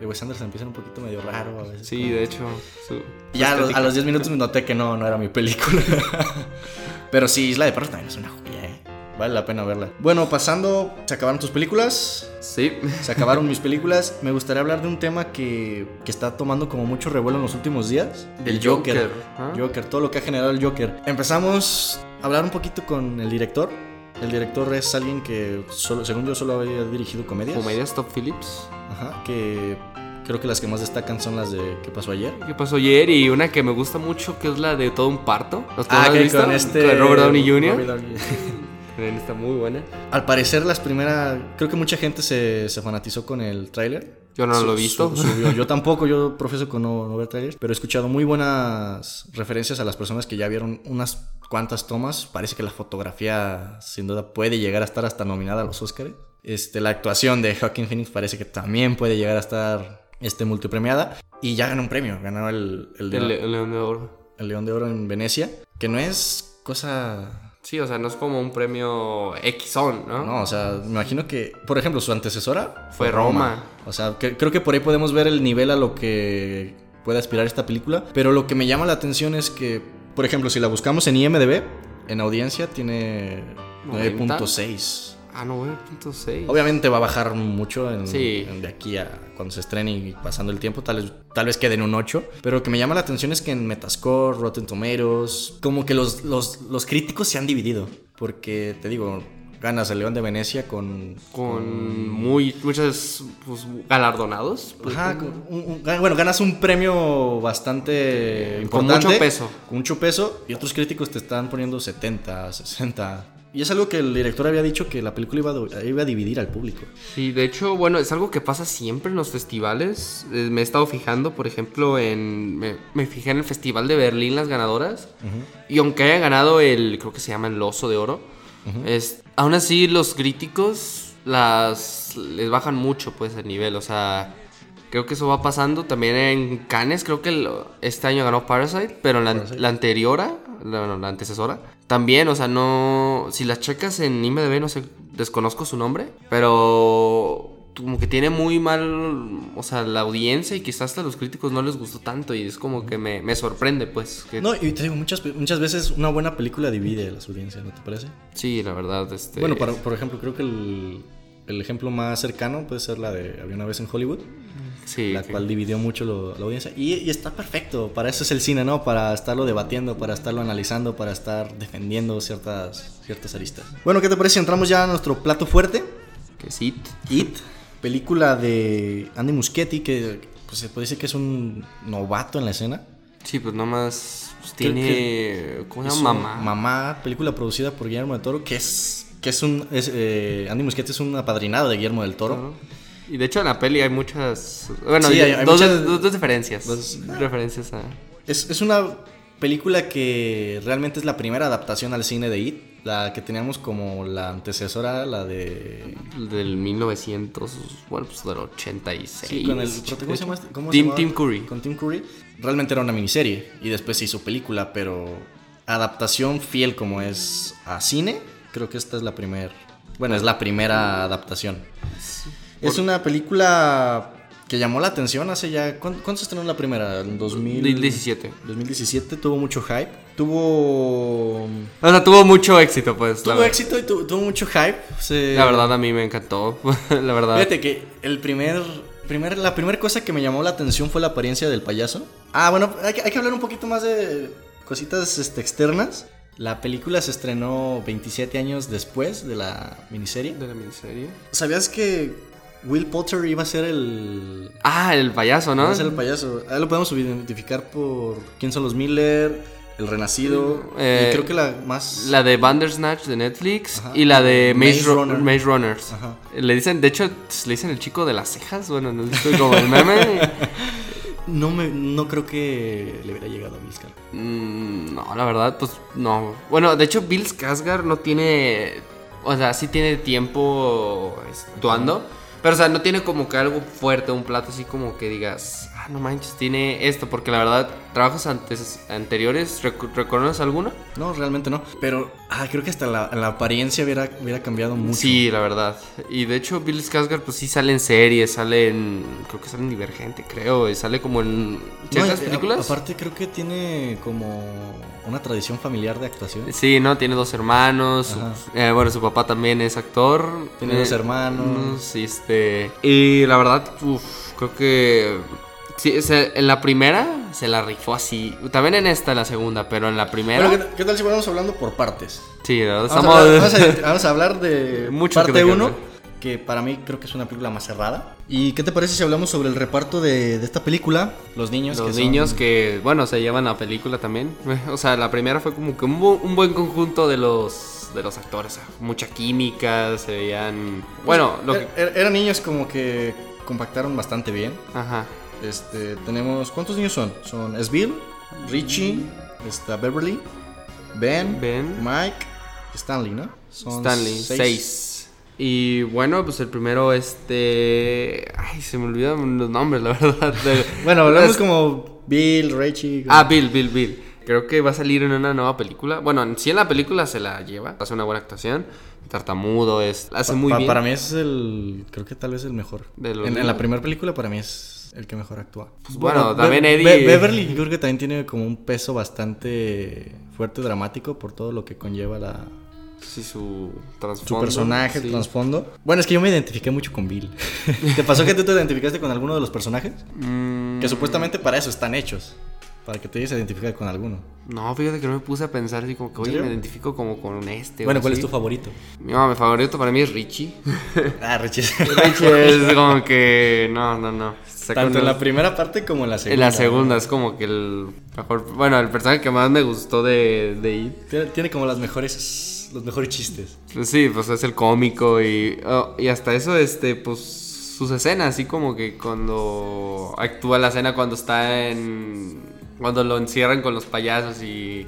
Speaker 1: de Wes Anderson empiezan un poquito medio raro. A veces
Speaker 2: Sí,
Speaker 1: como-
Speaker 2: de hecho. su-
Speaker 1: ya a los, a los 10 minutos me noté que no, no era mi película. Pero sí, Isla de Perros también es una joya, ¿eh? Vale la pena verla. Bueno, pasando, se acabaron tus películas.
Speaker 2: Sí.
Speaker 1: Se acabaron mis películas. Me gustaría hablar de un tema que, que está tomando como mucho revuelo en los últimos días.
Speaker 2: Del
Speaker 1: el Joker.
Speaker 2: Joker, ¿ah?
Speaker 1: Joker, todo lo que ha generado el Joker. Empezamos a hablar un poquito con el director. El director es alguien que, solo, según yo, solo había dirigido comedias.
Speaker 2: Comedias Top Phillips.
Speaker 1: Ajá, que creo que las que más destacan son las de ¿Qué pasó ayer?
Speaker 2: ¿Qué pasó ayer? Y una que me gusta mucho, que es la de todo un parto. ¿Los
Speaker 1: Ah, que con este...
Speaker 2: Con Robert Downey Jr.
Speaker 1: Robert Downey.
Speaker 2: También Está muy buena.
Speaker 1: Al parecer, las primeras. Creo que mucha gente se, se fanatizó con el tráiler.
Speaker 2: Yo no lo he visto.
Speaker 1: su-. Yo tampoco, yo profeso con no, no ver trailers. Pero he escuchado muy buenas referencias a las personas que ya vieron unas cuantas tomas. Parece que la fotografía, sin duda, puede llegar a estar hasta nominada a los Oscars. Este, la actuación de Joaquin Phoenix parece que también puede llegar a estar este, multipremiada. Y ya ganó un premio. Ganó el, el,
Speaker 2: El, el León de Oro.
Speaker 1: el León de Oro en Venecia. Que no es cosa
Speaker 2: Sí, o sea, no es como un premio X-On, ¿no?
Speaker 1: No, o sea, me imagino que, por ejemplo, su antecesora
Speaker 2: Fue Roma.
Speaker 1: O sea, que- creo que por ahí podemos ver el nivel a lo que puede aspirar esta película. Pero lo que me llama la atención es que, por ejemplo, si la buscamos en IMDb, en audiencia tiene
Speaker 2: 90.
Speaker 1: 9.6.
Speaker 2: Ah, no, 9.6.
Speaker 1: Obviamente va a bajar mucho en,
Speaker 2: Sí.
Speaker 1: en de aquí a cuando se estrene y pasando el tiempo, tal vez, tal vez quede en un 8. Pero lo que me llama la atención es que en Metascore, Rotten Tomatoes, como que los, los, los críticos se han dividido. Porque, te digo, ganas el León de Venecia con...
Speaker 2: Con muy, muchos pues, galardonados.
Speaker 1: Ajá, con un- un- bueno, ganas un premio bastante
Speaker 2: Con
Speaker 1: importante.
Speaker 2: mucho peso.
Speaker 1: Con mucho peso. Y otros críticos te están poniendo 70, 60. Y es algo que el director había dicho que la película iba a, iba a dividir al público.
Speaker 2: Sí, de hecho, bueno, es algo que pasa siempre en los festivales. Eh, me he estado fijando, por ejemplo, en. Me, me fijé en el Festival de Berlín, las ganadoras. Y aunque haya ganado el. Creo que se llama el Oso de Oro. es, aún así, los críticos las les bajan mucho, pues, el nivel. O sea. Creo que eso va pasando también en Cannes. Creo que el- este año ganó Parasite, pero la,
Speaker 1: Parasite.
Speaker 2: la la, no, la antecesora, también, o sea, no. Si las checas en IMDb, no sé, desconozco su nombre, pero como que tiene muy mal, o sea, la audiencia y quizás hasta los críticos no les gustó tanto y es como que me, me sorprende, pues. que-
Speaker 1: No, y te digo, muchas, muchas veces una buena película divide a las audiencias, ¿no te parece?
Speaker 2: Sí, la verdad, este.
Speaker 1: Bueno, para- por ejemplo, creo que el, el ejemplo más cercano puede ser la de Había una vez en Hollywood,
Speaker 2: sí,
Speaker 1: la cual dividió mucho lo- la audiencia. Y, y está perfecto, para eso es el cine, ¿no? Para estarlo debatiendo, para estarlo analizando, para estar defendiendo ciertas, ciertas aristas. Bueno, ¿qué te parece si entramos ya a nuestro plato fuerte?
Speaker 2: que sí.
Speaker 1: It, película de Andy Muschietti, que pues, se puede decir que es un novato en la escena.
Speaker 2: Sí, pues nomás pues, tiene. ¿Cómo se
Speaker 1: Es
Speaker 2: llama? Mamá.
Speaker 1: Mamá, película producida por Guillermo del Toro, que es. Que es un. es, eh, Andy Muschietti es un apadrinado de Guillermo del Toro.
Speaker 2: Claro. Y de hecho en la peli hay muchas. Bueno,
Speaker 1: Sí, hay- hay
Speaker 2: dos,
Speaker 1: muchas-
Speaker 2: dos- dos diferencias.
Speaker 1: dos-
Speaker 2: referencias a.
Speaker 1: Es, es una película que realmente es la primera adaptación al cine de It. La que teníamos como la antecesora, la de.
Speaker 2: Del 1900, bueno, pues del 86.
Speaker 1: Sí, con el. ¿Cómo se llama? este? ¿Cómo
Speaker 2: Tim, Curry.
Speaker 1: Con Tim Curry. Realmente era una miniserie y después se hizo película, pero adaptación fiel como es a cine, creo que esta es la primera. Bueno, es la primera adaptación. Es una película que llamó la atención hace ya. ¿Cuándo, se estrenó la primera? En 2000
Speaker 2: 2017.
Speaker 1: 2017 tuvo mucho hype. Tuvo.
Speaker 2: O sea, tuvo mucho éxito, pues.
Speaker 1: Tuvo éxito y tu- tuvo mucho hype. Se-
Speaker 2: La verdad, a mí me encantó. la verdad.
Speaker 1: Fíjate que el primer primer, la primera cosa que me llamó la atención fue la apariencia del payaso. Ah, bueno, hay que, hay que hablar un poquito más de cositas este, externas. La película se estrenó 27 años después de la miniserie.
Speaker 2: De la miniserie.
Speaker 1: ¿Sabías que Will Potter iba a ser el.
Speaker 2: Ah, el payaso, ¿no?
Speaker 1: Iba a ser el payaso. Ahí lo podemos identificar por quién son los Miller, El Renacido.
Speaker 2: Eh,
Speaker 1: y creo que la más.
Speaker 2: La de Bandersnatch de Netflix
Speaker 1: Ajá.
Speaker 2: y la de Maze,
Speaker 1: Maze
Speaker 2: Ru-
Speaker 1: Runner.
Speaker 2: Maze Runners.
Speaker 1: Ajá.
Speaker 2: Le dicen, de hecho, le dicen el chico de las cejas. Bueno, no estoy como el meme.
Speaker 1: No, me, no creo que le hubiera llegado a Bill Skarsgård.
Speaker 2: Mm, no, la verdad, pues no. Bueno, de hecho, Bill Skarsgård no tiene. O sea, sí tiene tiempo actuando. Pero, o sea, no tiene como que algo fuerte, un plato así como que digas, ah, no manches, tiene esto. Porque la verdad, trabajos antes, anteriores, recu- ¿reconoces alguno?
Speaker 1: No, realmente no. Pero ah, creo que hasta la, la apariencia hubiera, hubiera cambiado mucho.
Speaker 2: Sí, la verdad. Y de hecho, Bill Skarsgård, pues sí sale en series, sale en. Creo que sale en Divergente, creo. Y sale como en
Speaker 1: No,
Speaker 2: ciertas
Speaker 1: y- a-
Speaker 2: películas.
Speaker 1: aparte creo que tiene como una tradición familiar de actuación.
Speaker 2: Sí, ¿no? Tiene dos hermanos. su- eh, bueno, su papá también es actor.
Speaker 1: Tiene
Speaker 2: Eh,
Speaker 1: dos hermanos.
Speaker 2: Sí, este. Y la verdad, uf, creo que. Sí, o sea, en la primera se la rifó así. También en esta, la segunda, pero en la primera.
Speaker 1: Bueno, ¿qué, qué tal si vamos hablando por partes?
Speaker 2: sí,
Speaker 1: Vamos,
Speaker 2: estamos.
Speaker 1: a, hablar, vamos a- vamos a hablar de
Speaker 2: Mucho que
Speaker 1: parte
Speaker 2: tocar,
Speaker 1: 1,
Speaker 2: ¿no?
Speaker 1: que para mí creo que es una película más cerrada. ¿Y qué te parece si hablamos sobre el reparto de, de esta película? Los niños.
Speaker 2: Los
Speaker 1: que son-
Speaker 2: niños que, bueno, se llevan la película también. O sea, la primera fue como que un, un buen conjunto de los, de los actores. mucha química, se veían... Bueno, lo que...
Speaker 1: Er- er- eran niños como que compactaron bastante bien.
Speaker 2: Ajá.
Speaker 1: Este, tenemos... ¿Cuántos niños son? Son Esbill, Richie, está Beverly, Ben,
Speaker 2: Ben.
Speaker 1: Mike, Stanley, ¿no? Son
Speaker 2: Stanley, seis. Y bueno, pues el primero, este... Ay, se me olvidan los nombres, la verdad.
Speaker 1: Bueno, hablamos
Speaker 2: Es-
Speaker 1: como Bill, Richie.
Speaker 2: Ah, Bill, Bill, Bill. Creo que va a salir en una nueva película. Bueno, en sí en la película se la lleva. Hace una buena actuación. Tartamudo, es, hace muy
Speaker 1: Pa-
Speaker 2: bien.
Speaker 1: Para mí es el. Creo que tal vez el mejor. En, la primera película, para mí es el que mejor actúa.
Speaker 2: Pues bueno, también
Speaker 1: Be-
Speaker 2: Eddie-
Speaker 1: Beverly, yo creo que también tiene como un peso bastante fuerte, dramático, por todo lo que conlleva la,
Speaker 2: Sí, su
Speaker 1: su personaje,
Speaker 2: sí.
Speaker 1: el trasfondo. Bueno, es que yo me identifiqué mucho con Bill. ¿Te pasó que tú te identificaste con alguno de los personajes?
Speaker 2: Mm,
Speaker 1: Que supuestamente para eso están hechos. Para que te llegues a identificar con alguno.
Speaker 2: No, fíjate que no me puse a pensar así como que, oye, me identifico como con este.
Speaker 1: bueno, ¿cuál es tu favorito?
Speaker 2: No, mi favorito para mí es Richie.
Speaker 1: Ah, Richie.
Speaker 2: Richie es como que. No, no, no. Saca
Speaker 1: Tanto en la primera parte como en la segunda.
Speaker 2: En la segunda es como que el mejor. Bueno, el personaje que más me gustó de, de It.
Speaker 1: Tiene, tiene como las mejores, los mejores chistes.
Speaker 2: Sí, pues es el cómico y, oh, y hasta eso, este, pues sus escenas, así como que cuando actúa la escena cuando está en... Cuando lo encierran con los payasos y...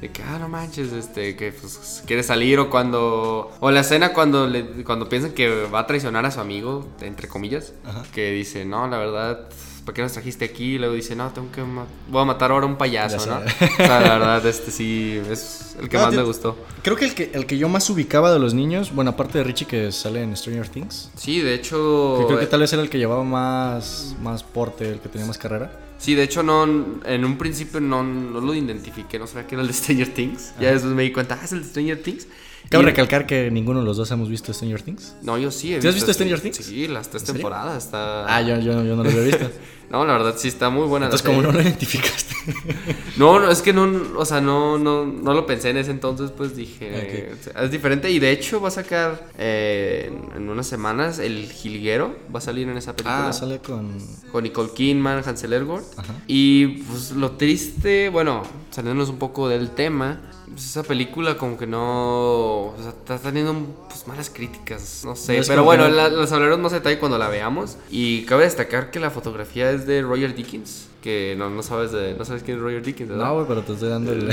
Speaker 2: De que, ah, no manches, este, que pues quiere salir o cuando... O la escena cuando, le, cuando piensan que va a traicionar a su amigo, entre comillas,
Speaker 1: Ajá.
Speaker 2: que dice, no, la verdad... ¿Para qué nos trajiste aquí? Y luego dice, no, tengo que... Voy a matar ahora a un payaso,
Speaker 1: Ya
Speaker 2: ¿no?
Speaker 1: sé.
Speaker 2: O sea, la verdad, este sí es el que
Speaker 1: No,
Speaker 2: más me gustó.
Speaker 1: Creo que el, que el que yo más ubicaba de los niños, bueno, aparte de Richie que sale en Stranger Things,
Speaker 2: Sí, de hecho...
Speaker 1: que creo que tal vez era el que llevaba más, más porte, el que tenía más carrera.
Speaker 2: Sí, de hecho, no, en un principio no, no lo identifiqué, no sabía que era el de Stranger Things. Ya después me di cuenta, ah, es el de Stranger Things.
Speaker 1: Cabe
Speaker 2: Y-
Speaker 1: recalcar que ninguno de los dos hemos visto Stranger Things.
Speaker 2: No, yo sí. he
Speaker 1: ¿Sí has visto Stranger Things?
Speaker 2: Sí, las tres temporadas. Está...
Speaker 1: Ah, yo, yo, yo no lo había visto.
Speaker 2: No, la verdad sí está muy buena.
Speaker 1: Entonces, como no lo identificaste.
Speaker 2: No, no, es que no, o sea, no, no, no lo pensé en ese entonces, pues dije, es diferente. Y de hecho va a sacar eh, en, en unas semanas el Jilguero, va a salir en esa película.
Speaker 1: ah, sale con.
Speaker 2: Con Nicole Kidman, Hansel Elgort.
Speaker 1: Ajá.
Speaker 2: Y pues lo triste, bueno, saliéndonos un poco del tema, pues esa película como que no... O sea, está teniendo pues, malas críticas, no sé.
Speaker 1: No
Speaker 2: pero bueno,
Speaker 1: no-
Speaker 2: la- las hablaremos más detalle cuando la veamos. Y cabe destacar que la fotografía es de Roger Dickens. Que no, no sabes de, no sabes quién es Roger Dickens, ¿verdad?
Speaker 1: No, güey, pero te estoy dando el.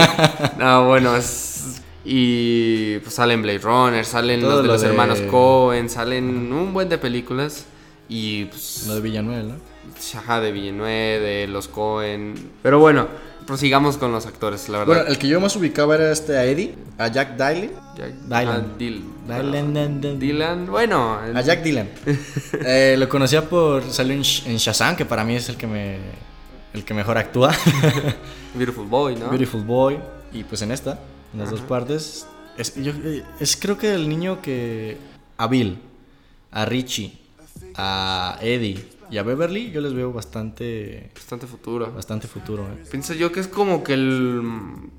Speaker 2: No, bueno, es... Y pues salen Blade Runner, salen
Speaker 1: Todo
Speaker 2: los de
Speaker 1: lo
Speaker 2: los
Speaker 1: de-
Speaker 2: hermanos Cohen, salen un buen de películas. Y pues...
Speaker 1: Lo de Villanueva, ¿no?
Speaker 2: Ajá, de Villeneuve, de los Cohen. Pero bueno, prosigamos con los actores, la verdad.
Speaker 1: Bueno, el que yo más ubicaba era este a Eddie, a Jack Dylan.
Speaker 2: Jack-
Speaker 1: Dylan.
Speaker 2: ah, Dil-
Speaker 1: Dylan,
Speaker 2: ah,
Speaker 1: Dylan.
Speaker 2: Dylan, bueno. el-
Speaker 1: A Jack Dylan. Eh, lo conocía por. Salió en, Sh- en Shazam, que para mí es el que me. El que mejor actúa.
Speaker 2: Beautiful Boy, ¿no?
Speaker 1: Beautiful Boy. Y pues en esta, en las dos partes. Es, yo- eh, es creo que el niño que. A Bill, a Richie a Eddie y a Beverly, yo les veo bastante.
Speaker 2: Bastante futuro.
Speaker 1: Bastante futuro, ¿eh?
Speaker 2: Pienso yo que es como que el.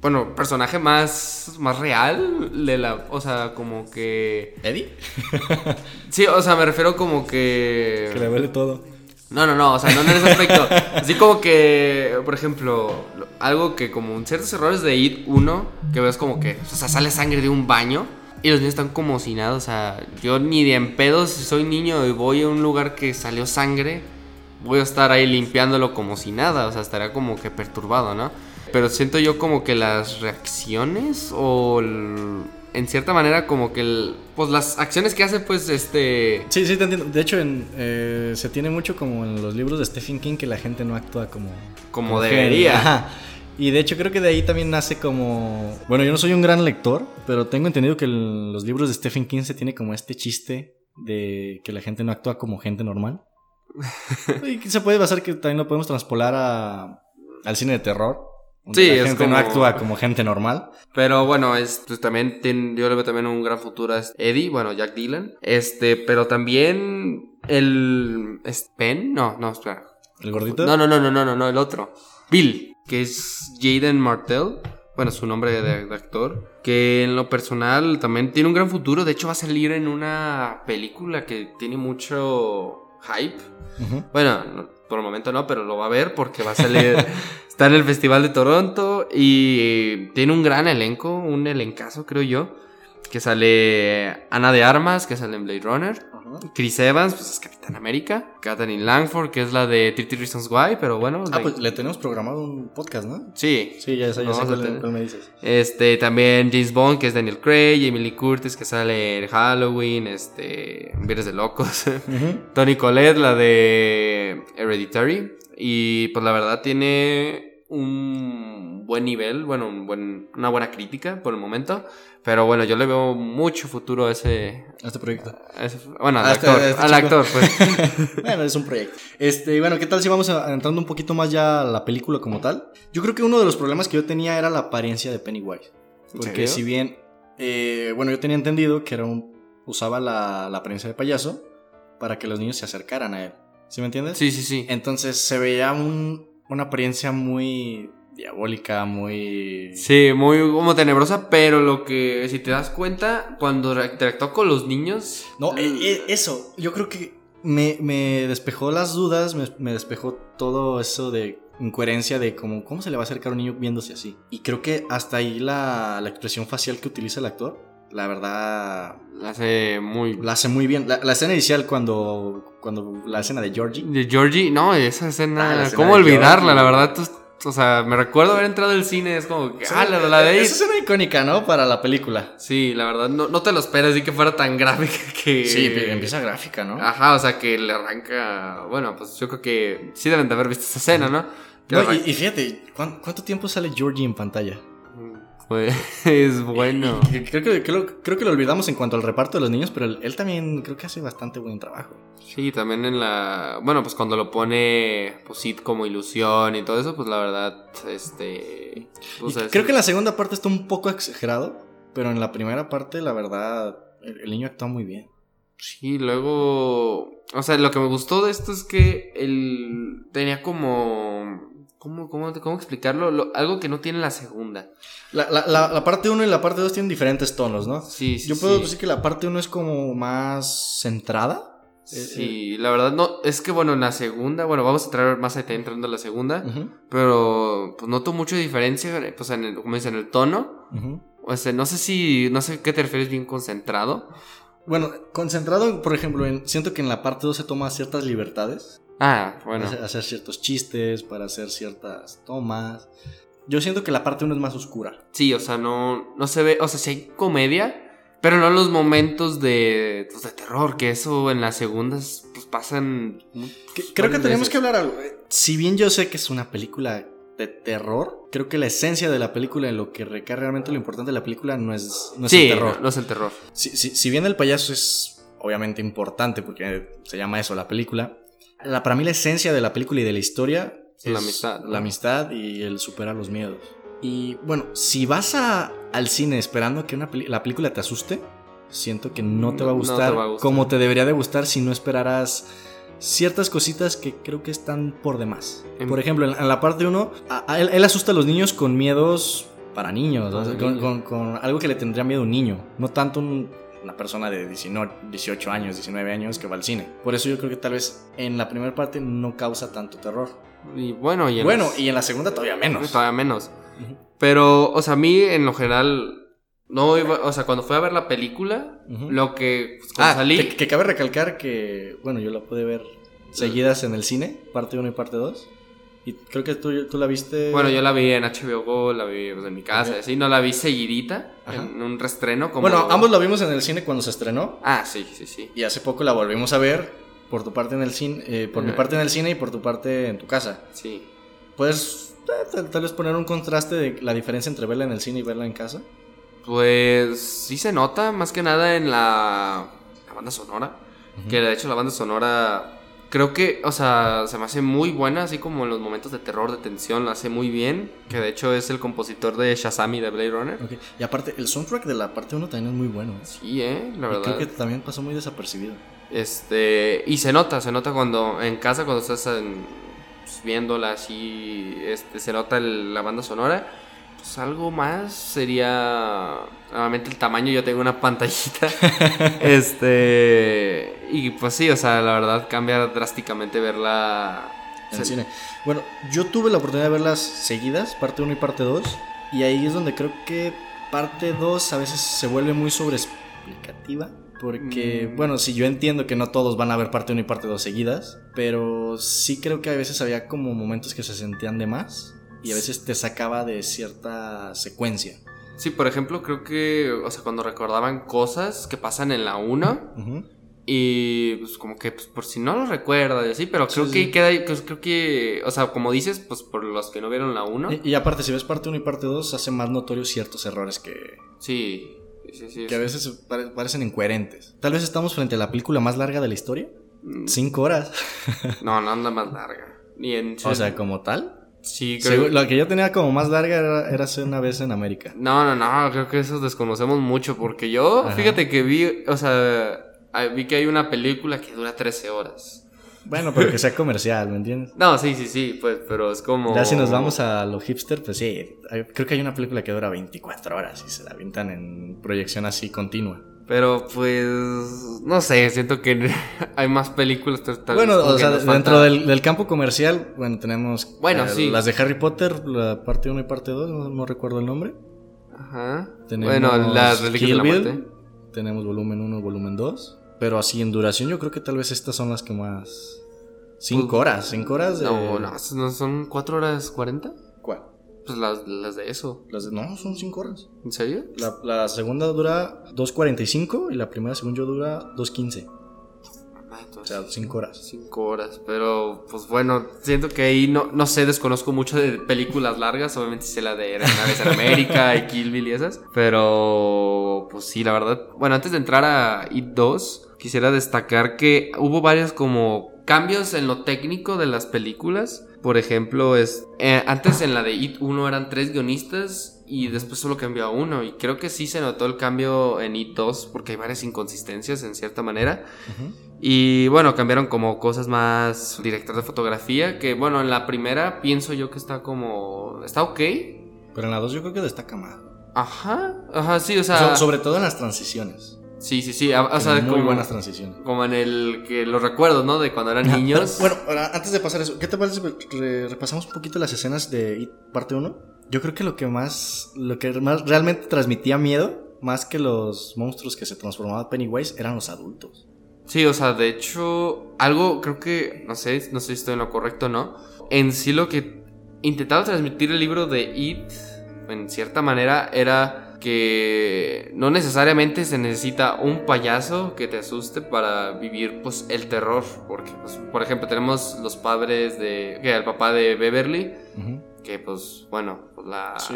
Speaker 2: Bueno, personaje más. Más real de la. O sea, como que.
Speaker 1: ¿Eddie?
Speaker 2: sí, o sea, me refiero como que.
Speaker 1: Que le duele todo.
Speaker 2: No, no, no, o sea, no en ese aspecto. Así como que, por ejemplo, algo que como ciertos errores de IT 1, que ves como que, o sea, sale sangre de un baño y los niños están como si nada, o sea, yo ni de en pedo si soy niño y voy a un lugar que salió sangre, voy a estar ahí limpiándolo como si nada, o sea, estaría como que perturbado, ¿no? Pero siento yo como que las reacciones o en cierta manera como que el, pues las acciones que hace pues este...
Speaker 1: Sí, sí, te entiendo. De hecho, en, eh, se tiene mucho como en los libros de Stephen King que la gente no actúa como...
Speaker 2: Como, debería.
Speaker 1: Y de hecho creo que de ahí también nace como... Bueno, yo no soy un gran lector, pero tengo entendido que los libros de Stephen King se tiene como este chiste de que la gente no actúa como gente normal. y se puede basar que también lo podemos traspolar a, al cine de terror.
Speaker 2: Sí,
Speaker 1: la
Speaker 2: es
Speaker 1: gente no actúa como gente normal.
Speaker 2: Pero bueno, es, pues también yo le veo también un gran futuro a Eddie, bueno, Jack Dylan. Este, pero también el... ¿Es Ben? No, no, espera.
Speaker 1: ¿El gordito?
Speaker 2: No, no, no, no, no, no, no, el otro. Bill, que es Jaden Martell. Bueno, su nombre de, actor. Que en lo personal también tiene un gran futuro. De hecho, va a salir en una película que tiene mucho hype. Bueno, por el momento no, pero lo va a ver porque va a salir. está en el Festival de Toronto y tiene un gran elenco, un elencazo, creo yo. Que sale Ana de Armas, que sale en Blade Runner. Chris Evans, pues es Capitán América. Katherine Langford, que es la de 30 Reasons Why, pero bueno.
Speaker 1: Ah, pues le tenemos programado un podcast, ¿no?
Speaker 2: Sí.
Speaker 1: Sí, ya, ya, ya sé cuál, me dices.
Speaker 2: Este, también James Bond, que es Daniel Craig, Emily Curtis, que sale en Halloween, este, Viernes de Locos. Tony Collette, la de Hereditary. Y pues la verdad tiene un buen nivel, bueno, un buen, una buena crítica por el momento. Pero bueno, yo le veo mucho futuro a ese...
Speaker 1: A este proyecto.
Speaker 2: bueno, al este, actor. Este al actor,
Speaker 1: pues. bueno, es un proyecto. Este, bueno, ¿qué tal si vamos entrando un poquito más ya a la película como tal? Yo creo que uno de los problemas que yo tenía era la apariencia de Pennywise. Porque si bien, eh, bueno, yo tenía entendido que era un, usaba la, la apariencia de payaso para que los niños se acercaran a él. ¿Sí me entiendes?
Speaker 2: Sí, sí, sí.
Speaker 1: Entonces se veía un, una apariencia muy diabólica, muy...
Speaker 2: Sí, muy como tenebrosa, pero lo que, si te das cuenta, cuando interactuó con los niños...
Speaker 1: No, eh, eh, eso, yo creo que me, despejó las dudas, me, despejó todo eso de incoherencia de cómo, cómo se le va a acercar a un niño viéndose así. Y creo que hasta ahí la, expresión facial que utiliza el actor, la verdad...
Speaker 2: La hace muy...
Speaker 1: La hace muy bien. La, escena inicial cuando, cuando... La escena de Georgie.
Speaker 2: De Georgie, no, esa escena... Ah, ¿Cómo olvidarla? La verdad, o sea, me recuerdo haber entrado al cine, es como que, ah, la, de ahí.
Speaker 1: Esa es una icónica, ¿no? Para la película.
Speaker 2: Sí, la verdad, no, no te lo esperas, y que fuera tan gráfica que...
Speaker 1: Sí, empieza gráfica, ¿no?
Speaker 2: Ajá, o sea, que le arranca... Bueno, pues yo creo que sí deben de haber visto esa escena, ¿no?
Speaker 1: y, fíjate, ¿cuánto tiempo sale Georgie en pantalla?
Speaker 2: Pues es bueno.
Speaker 1: Creo que, creo, que lo olvidamos en cuanto al reparto de los niños, pero él, también creo que hace bastante buen trabajo.
Speaker 2: Sí, también en la. Bueno, pues cuando lo pone pues, como ilusión y todo eso, pues la verdad, este.
Speaker 1: Pues, creo que en la segunda parte está un poco exagerado, pero en la primera parte, la verdad, el, niño actúa muy bien.
Speaker 2: Sí, luego. O sea, lo que me gustó de esto es que él tenía como ¿Cómo, cómo, cómo explicarlo? algo que no tiene la segunda.
Speaker 1: La, la, la, parte 1 y la parte 2 tienen diferentes tonos, ¿no?
Speaker 2: Sí, sí.
Speaker 1: Yo puedo decir que la parte 1 es como más centrada.
Speaker 2: Sí, la verdad no, es que bueno, en la segunda, bueno, vamos a entrar más adelante entrando a la segunda, pero pues noto mucha diferencia, pues en el, como dicen, en el tono. O sea, no sé si, no sé qué te refieres bien concentrado.
Speaker 1: Bueno, concentrado, por ejemplo, en, siento que en la parte 2 se toma ciertas libertades.
Speaker 2: Ah, bueno.
Speaker 1: Hacer, ciertos chistes, para hacer ciertas tomas. Yo siento que la parte 1 es más oscura.
Speaker 2: Sí, o sea, no, no se ve, o sea, sí hay comedia, pero no los momentos de, pues, de terror, que eso en las segundas pues, pasan...
Speaker 1: creo que tenemos que hablar algo. Eh, si bien yo sé que es una película de terror, creo que la esencia de la película, en lo que recae realmente lo importante de la película, no es, no es el terror.
Speaker 2: No, es el terror.
Speaker 1: Si, si bien el payaso es obviamente importante porque se llama eso la película, la, para mí la esencia de la película y de la historia
Speaker 2: es la amistad.
Speaker 1: La amistad y el superar los miedos. Y bueno, si vas a, al cine esperando que una la película te asuste, siento que no te va a gustar, como te debería de gustar si no esperaras ciertas cositas que creo que están por demás.
Speaker 2: En-
Speaker 1: Por ejemplo, en, en la parte 1, él, él asusta a los niños con miedos para con,
Speaker 2: niños.
Speaker 1: con- con algo que le tendría miedo a un niño, no tanto un- una persona de 19, 18 años, 19 años que va al cine. Por eso yo creo que tal vez en la primera parte no causa tanto terror.
Speaker 2: Y bueno, y en
Speaker 1: Bueno,
Speaker 2: las-
Speaker 1: y en la segunda todavía menos.
Speaker 2: Todavía menos. Pero, o sea, a mí en lo general, no iba, o sea, cuando fui a ver la película, lo que pues,
Speaker 1: Ah,
Speaker 2: salí,
Speaker 1: que, que cabe recalcar que, bueno, yo la pude ver seguidas en el cine, parte 1 y parte 2. Y creo que tú, tú la viste.
Speaker 2: bueno, yo la vi en HBO Go, la vi pues, en mi casa,
Speaker 1: Ok.
Speaker 2: así, no la vi seguidita,
Speaker 1: Ajá.
Speaker 2: en un restreno como...
Speaker 1: Bueno, ambos la vimos en el cine cuando se estrenó.
Speaker 2: Ah, sí, sí, sí.
Speaker 1: Y hace poco la volvimos a ver por tu parte en el cine, eh, por mi parte en el cine y por tu parte en tu casa.
Speaker 2: Sí.
Speaker 1: ¿Puedes eh, tal, tal vez poner un contraste de la diferencia entre verla en el cine y verla en casa?
Speaker 2: Pues sí se nota, más que nada en la, la banda sonora. Que de hecho la banda sonora creo que, o sea, se me hace muy buena, así como en los momentos de terror, de tensión, la hace muy bien. Que de hecho es el compositor de Shazam y de Blade Runner.
Speaker 1: Y aparte, el soundtrack de la parte 1 también es muy bueno. ¿eh?
Speaker 2: Sí, eh, la
Speaker 1: Y
Speaker 2: verdad.
Speaker 1: creo que también pasó muy desapercibido.
Speaker 2: Este, y se nota, se nota cuando en casa, cuando estás en- pues, viéndola así, este, se nota el- la banda sonora. Pues algo más sería, nuevamente el tamaño, yo tengo una pantallita. este, y pues sí, o sea, la verdad cambia drásticamente verla.
Speaker 1: en el cine. Bueno, yo tuve la oportunidad de verlas seguidas, parte 1 y parte 2, y ahí es donde creo que parte 2 a veces se vuelve muy sobreexplicativa. Porque,
Speaker 2: Mm.
Speaker 1: bueno, sí, yo entiendo que no todos van a ver parte 1 y parte 2 seguidas, pero sí creo que a veces había como momentos que se sentían de más y a veces te sacaba de cierta secuencia.
Speaker 2: Sí, por ejemplo, creo que, o sea, cuando recordaban cosas que pasan en la 1,
Speaker 1: Ujú.
Speaker 2: Y pues como que pues, por si no lo recuerda y así, pero creo
Speaker 1: Sí,
Speaker 2: que
Speaker 1: sí.
Speaker 2: queda pues, creo que, o sea, como dices, pues por los que no vieron la 1.
Speaker 1: Y, y aparte, si ves parte 1 y parte 2, hace más notorios ciertos errores que,
Speaker 2: Sí, sí, sí.
Speaker 1: que a veces pare- parecen incoherentes. Tal vez estamos frente a la película más larga de la historia.
Speaker 2: Mm,
Speaker 1: Cinco horas.
Speaker 2: No, no anda más larga. Ni en...
Speaker 1: O sea, como tal.
Speaker 2: Sí, creo...
Speaker 1: Lo que yo tenía como más larga era, era hace una vez en América.
Speaker 2: No, no, no, creo que eso desconocemos mucho porque yo,
Speaker 1: Ajá.
Speaker 2: fíjate que vi, o sea, vi que hay una película que dura 13 horas.
Speaker 1: Bueno, pero que sea comercial, ¿me entiendes?
Speaker 2: No, sí, sí, sí, pues, pero es como...
Speaker 1: Ya si nos vamos a lo hipster, pues sí. Creo que hay una película que dura 24 horas y se la avientan en proyección así continua.
Speaker 2: Pero pues, no sé, siento que hay más películas.
Speaker 1: bueno, o sea, dentro
Speaker 2: falta-
Speaker 1: del, del campo comercial, bueno, tenemos
Speaker 2: Bueno,
Speaker 1: eh,
Speaker 2: sí.
Speaker 1: las de Harry Potter, la parte 1 y parte 2, no, no recuerdo el nombre.
Speaker 2: Ajá.
Speaker 1: Tenemos
Speaker 2: bueno, la religión de la muerte.
Speaker 1: Tenemos volumen 1 volumen 2. Pero así en duración, yo creo que tal vez estas son las que más. 5
Speaker 2: Pues,
Speaker 1: horas, 5 horas de.
Speaker 2: No, no, ¿no son 4 horas 40?
Speaker 1: ¿Cuál?
Speaker 2: Pues las, las de eso.
Speaker 1: Las de- No, son 5 horas.
Speaker 2: ¿En serio?
Speaker 1: La, la segunda dura 2.45 y la primera, según yo, dura 2.15.
Speaker 2: Ah,
Speaker 1: O sea, 5 horas.
Speaker 2: 5 horas. Pero, pues bueno, siento que ahí no, no sé, desconozco mucho de películas largas. Obviamente sé la de Una vez en América y Kill Bill y esas. Pero, pues sí, la verdad. Bueno, antes de entrar a It 2, quisiera destacar que hubo varios como cambios en lo técnico de las películas. Por ejemplo, es eh, antes en la de It 1 eran tres guionistas y después solo cambió a uno. Y creo que sí se notó el cambio en It 2 porque hay varias inconsistencias en cierta manera. Y bueno, cambiaron como cosas más director de fotografía, que bueno, en la primera pienso yo que está como... Está ok.
Speaker 1: Pero en la 2 yo creo que destaca más.
Speaker 2: Ajá, ajá, sí, o sea...
Speaker 1: So- sobre todo en las transiciones.
Speaker 2: Sí, sí, sí, o sea,
Speaker 1: muy
Speaker 2: como,
Speaker 1: buenas transiciones.
Speaker 2: como en el que los recuerdos, ¿no? De cuando eran niños.
Speaker 1: Bueno, ahora, antes de pasar eso, ¿qué te parece si re- repasamos un poquito las escenas de parte 1? Yo creo que lo que más, lo que más realmente transmitía miedo, más que los monstruos que se transformaban Pennywise, eran los adultos.
Speaker 2: Sí, o sea, de hecho, algo creo que, no sé, no sé si estoy en lo correcto o no. En sí lo que intentaba transmitir el libro de It, en cierta manera, era que no necesariamente se necesita un payaso que te asuste para vivir, pues, el terror. Porque, pues, por ejemplo, tenemos los padres de, que el papá de Beverly, que, pues, bueno, pues, la...
Speaker 1: Sí,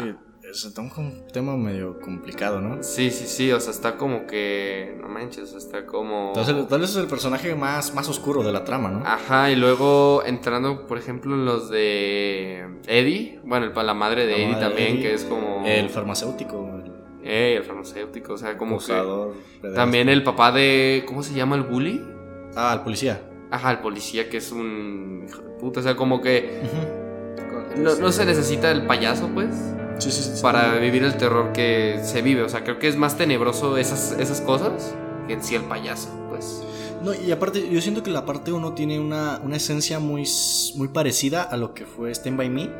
Speaker 1: es un tema medio complicado, ¿no?
Speaker 2: Sí, sí, sí, o sea, está como que, no manches, está como...
Speaker 1: Entonces, tal vez es el personaje más, más oscuro de la trama, ¿no?
Speaker 2: Ajá, y luego entrando, por ejemplo, en los de Eddie, bueno, el, la madre de
Speaker 1: La
Speaker 2: Eddie
Speaker 1: madre
Speaker 2: también,
Speaker 1: Eddie,
Speaker 2: que es como...
Speaker 1: El farmacéutico, el
Speaker 2: farmacéutico, o sea, como
Speaker 1: acusador,
Speaker 2: que... También el papá de... ¿Cómo se llama el bully?
Speaker 1: Ah, el policía.
Speaker 2: Ajá, el policía que es un hijo de puta. O sea, como que. no, no, se necesita el payaso, pues.
Speaker 1: Sí, sí, sí,
Speaker 2: para vivir el terror que se vive. O sea, creo que es más tenebroso esas, esas cosas que en sí el payaso, pues.
Speaker 1: No, y aparte, yo siento que la parte 1 tiene una, una, esencia muy, muy parecida a lo que fue Stand By Me,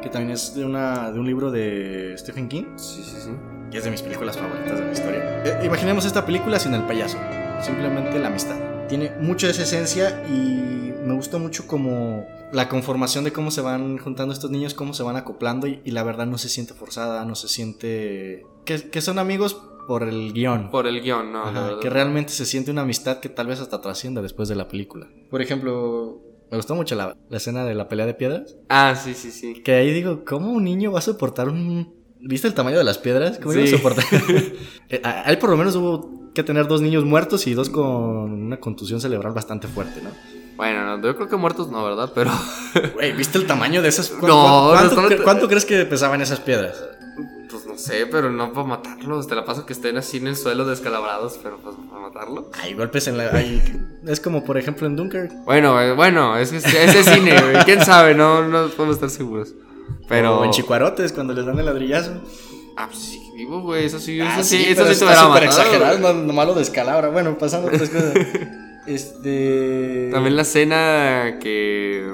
Speaker 1: que también es de, una, de un libro de Stephen King.
Speaker 2: Sí, sí, sí.
Speaker 1: Y es de mis películas favoritas de la historia. Eh, imaginemos esta película sin el payaso, simplemente la amistad. Tiene mucha de esa esencia y me gustó mucho como la conformación de cómo se van juntando estos niños, cómo se van acoplando y, la verdad no se siente forzada, no se siente... Que, que son amigos por el guion.
Speaker 2: Por el guion, no.
Speaker 1: que realmente se siente una amistad que tal vez hasta trascienda después de la película. Por ejemplo, me gustó mucho la, la, escena de la pelea de piedras.
Speaker 2: Ah, sí, sí, sí.
Speaker 1: Que ahí digo, ¿cómo un niño va a soportar un... ¿Viste el tamaño de las piedras? ¿Cómo a soportar? Eh, ahí por lo menos hubo que tener dos niños muertos y dos con una contusión cerebral bastante fuerte, ¿no?
Speaker 2: Bueno, yo creo que muertos no, ¿verdad? Pero...
Speaker 1: Güey, ¿viste el tamaño de esas? no, ¿cuánto, ¿cuánto crees que pesaban esas piedras?
Speaker 2: no sé, pero no para matarlos. Te la paso que estén así en el suelo descalabrados, pero pues para matarlo.
Speaker 1: Hay golpes en la. es como por ejemplo en Dunker.
Speaker 2: Bueno, eh, bueno, es, es, es cine, güey. ¿Quién sabe? No, no podemos estar seguros. Pero.
Speaker 1: O en Chicuarotes, cuando les dan el ladrillazo.
Speaker 2: Ah, pues sí, vivo, güey. Eso sí,
Speaker 1: ah,
Speaker 2: eso sí,
Speaker 1: eso sí está súper exagerado, no, nomás lo descalabra. Bueno, pasando otras cosas. este.
Speaker 2: También la escena que.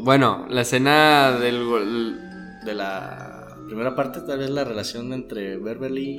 Speaker 2: Bueno, la escena del.
Speaker 1: De la primera parte tal vez la relación entre Beverly,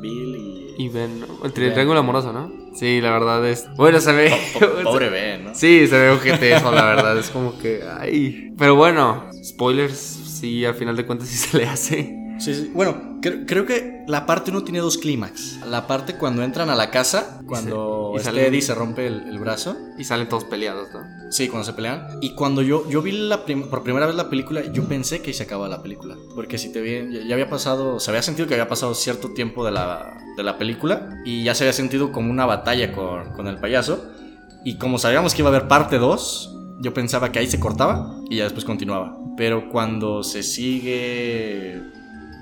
Speaker 1: Bill y...
Speaker 2: Y Ben, entre el triángulo amoroso, ¿no? Sí, la verdad es... Bueno, se ve...
Speaker 1: pobre Ben, ¿no?
Speaker 2: Sí, se ve ojete eso, la verdad. Es como que... Ay. Pero bueno, spoilers, sí, al final de cuentas sí se le hace.
Speaker 1: Sí, sí. Bueno, creo, que la parte uno tiene dos clímax. La parte cuando entran a la casa, cuando y este Eddie se rompe el, brazo.
Speaker 2: Y salen todos peleados, ¿no?
Speaker 1: Sí, cuando se pelean. Y cuando yo, yo vi la por primera vez la película, yo pensé que se acababa la película. Porque si te vi, ya había pasado, se había sentido que había pasado cierto tiempo de la, de la película. Y ya se había sentido como una batalla con, con el payaso. Y como sabíamos que iba a haber parte 2, yo pensaba que ahí se cortaba y ya después continuaba. Pero cuando se sigue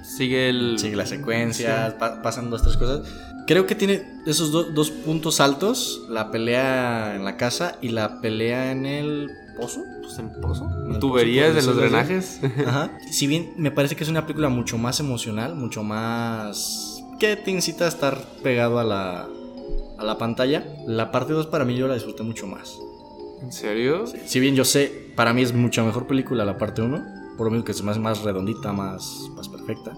Speaker 2: sigue el...
Speaker 1: Sigue las secuencias, pasan dos, tres cosas. Creo que tiene esos dos puntos altos, la pelea en la casa y la pelea en el pozo.
Speaker 2: Pues en pozo. Tuberías de los drenajes.
Speaker 1: Ajá. Si bien me parece que es una película mucho más emocional, mucho más... que te incita a estar pegado a la, a la pantalla, la parte 2 para mí yo la disfruté mucho más.
Speaker 2: ¿En serio?
Speaker 1: Si bien yo sé, para mí es mucha mejor película la parte 1 por lo mismo que es más, más redondita, más, más perfecta.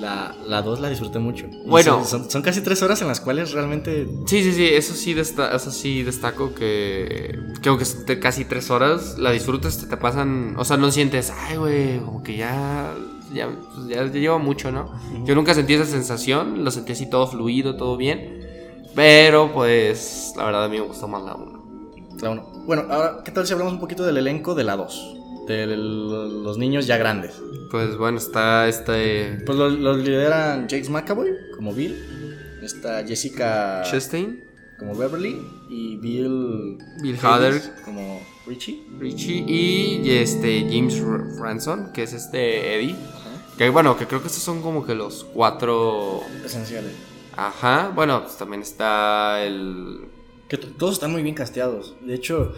Speaker 1: La, la 2 la disfruté mucho.
Speaker 2: Bueno.
Speaker 1: Son, son, casi tres horas en las cuales realmente...
Speaker 2: Sí, sí, sí, eso sí, eso sí destaco que, que aunque esté casi tres horas, la disfrutas, te, te pasan, o sea, no sientes, ay, güey, como que ya, ya, pues ya, lleva mucho, ¿no? Yo nunca sentí esa sensación, lo sentí así todo fluido, todo bien, pero pues la verdad a mí me gustó más la 1.
Speaker 1: La 1. Bueno, ahora, ¿qué tal si hablamos un poquito del elenco de la 2? de los niños ya grandes.
Speaker 2: Pues bueno, está este...
Speaker 1: Pues los, lideran James McAvoy como Bill, está Jessica
Speaker 2: Chastain
Speaker 1: como Beverly y Bill
Speaker 2: Bill Hader
Speaker 1: como Richie.
Speaker 2: Richie y este James Ransom, que es este Eddie. Que bueno, que creo que estos son como que los cuatro
Speaker 1: esenciales.
Speaker 2: Ajá, bueno, pues también está el
Speaker 1: que todos están muy bien casteados. De hecho,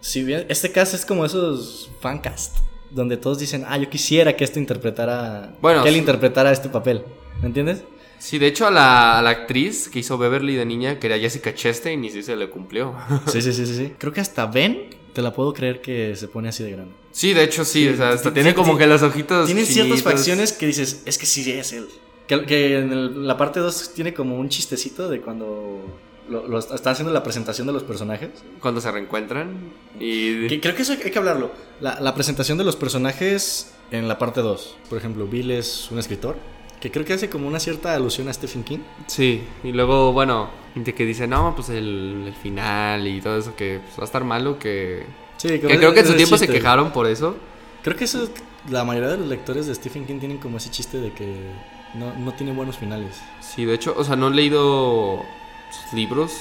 Speaker 1: si bien este caso es como esos fancast, donde todos dicen, ah, yo quisiera que esto interpretara, bueno, que él interpretara este papel, ¿me entiendes?
Speaker 2: Sí, de hecho a la, actriz que hizo Beverly de niña, que era Jessica Chastain, y sí se le cumplió.
Speaker 1: Sí, sí, sí, sí. Creo que hasta Ben, te la puedo creer que se pone así de grande.
Speaker 2: Sí, de hecho sí, o sea, hasta tiene como que los ojitos
Speaker 1: Tiene ciertas facciones que dices, es que sí es él. Que, en la parte 2 tiene como un chistecito de cuando lo, está haciendo la presentación de los personajes.
Speaker 2: Cuando se reencuentran. Y...
Speaker 1: creo que eso hay que hablarlo. La, presentación de los personajes en la parte 2. Por ejemplo, Bill es un escritor. Que creo que hace como una cierta alusión a Stephen King.
Speaker 2: Sí, y luego, bueno, gente que dice, no, pues el, final y todo eso, que pues, va a estar malo, que... Sí, que creo que en su tiempo se quejaron por eso.
Speaker 1: Creo que eso, la mayoría de los lectores de Stephen King tienen como ese chiste de que no, no tiene buenos finales.
Speaker 2: Sí, de hecho, o sea, no he leído libros.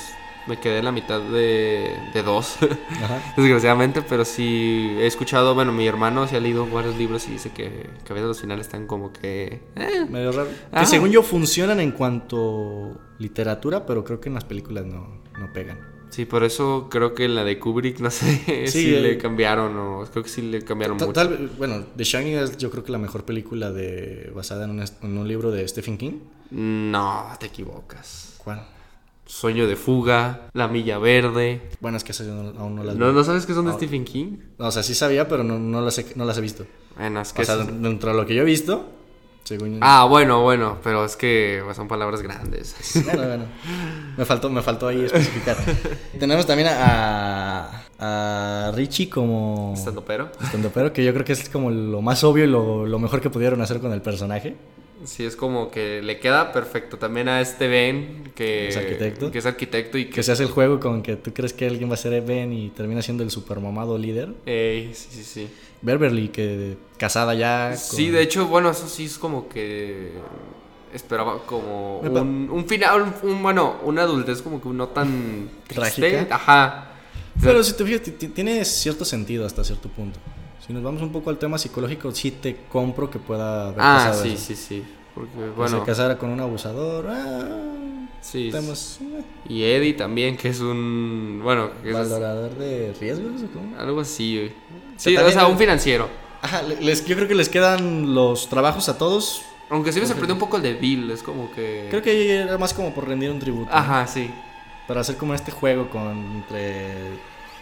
Speaker 2: Me quedé en la mitad de, de dos, desgraciadamente, pero sí he escuchado, bueno, mi hermano sí ha leído varios libros y dice que, que a veces los finales están como que...
Speaker 1: Eh. Medio raro. Que según yo funcionan en cuanto literatura, pero creo que en las películas no, no pegan.
Speaker 2: Sí, por eso creo que en la de Kubrick, no sé
Speaker 1: Sí,
Speaker 2: si
Speaker 1: eh.
Speaker 2: le cambiaron o creo que sí le cambiaron mucho.
Speaker 1: tal- bueno, The Shining es yo creo que la mejor película de basada en un, est- en un libro de Stephen King.
Speaker 2: No, te equivocas.
Speaker 1: ¿Cuál?
Speaker 2: Sueño de fuga, La milla verde.
Speaker 1: Bueno, es que esas no- aún no las
Speaker 2: ¿No,
Speaker 1: vi.
Speaker 2: ¿No sabes que son de Stephen King?
Speaker 1: O sea, sí sabía, pero no, no, las, he, no las he visto.
Speaker 2: Bueno, es que
Speaker 1: O sea,
Speaker 2: es-
Speaker 1: dentro de lo que yo he visto, según...
Speaker 2: Ah, bueno, bueno, pero es que son palabras grandes.
Speaker 1: Bueno, bueno. Me faltó, me faltó ahí especificar. Tenemos también a, a Richie como...
Speaker 2: Estando pero.
Speaker 1: pero que yo creo que es como lo más obvio y lo, lo mejor que pudieron hacer con el personaje.
Speaker 2: Sí, es como que le queda perfecto. También a este Ben, que
Speaker 1: Es arquitecto.
Speaker 2: Que es arquitecto y que...
Speaker 1: Que se hace el juego con que tú crees que alguien va a ser Ben y termina siendo el supermamado líder.
Speaker 2: Ey, sí, sí, sí.
Speaker 1: Beverly, que casada ya. con-
Speaker 2: Sí, de hecho, bueno, eso sí es como que esperaba como un, un final, un, bueno, una adultez como que no tan triste.
Speaker 1: ¿Trágica?
Speaker 2: Ajá.
Speaker 1: Pero si te fijas, ti- ti- tiene cierto sentido hasta cierto punto. Si nos vamos un poco al tema psicológico, sí te compro que pueda haber
Speaker 2: Ah,
Speaker 1: pasado
Speaker 2: sí,
Speaker 1: eso.
Speaker 2: sí, sí. Porque,
Speaker 1: Que
Speaker 2: bueno,
Speaker 1: se casara con un abusador. Ah,
Speaker 2: sí.
Speaker 1: temas, eh,
Speaker 2: Y Eddie también, que es un, bueno, que es
Speaker 1: valorador de riesgos. ¿o cómo?
Speaker 2: algo así, güey. Sí, o sea, un financiero.
Speaker 1: Ajá, les, yo creo que les quedan los trabajos a todos.
Speaker 2: Aunque sí me sorprendió un poco el de Bill, es como que...
Speaker 1: Creo que era más como por rendir un tributo.
Speaker 2: Ajá, sí.
Speaker 1: Para hacer como este juego con entre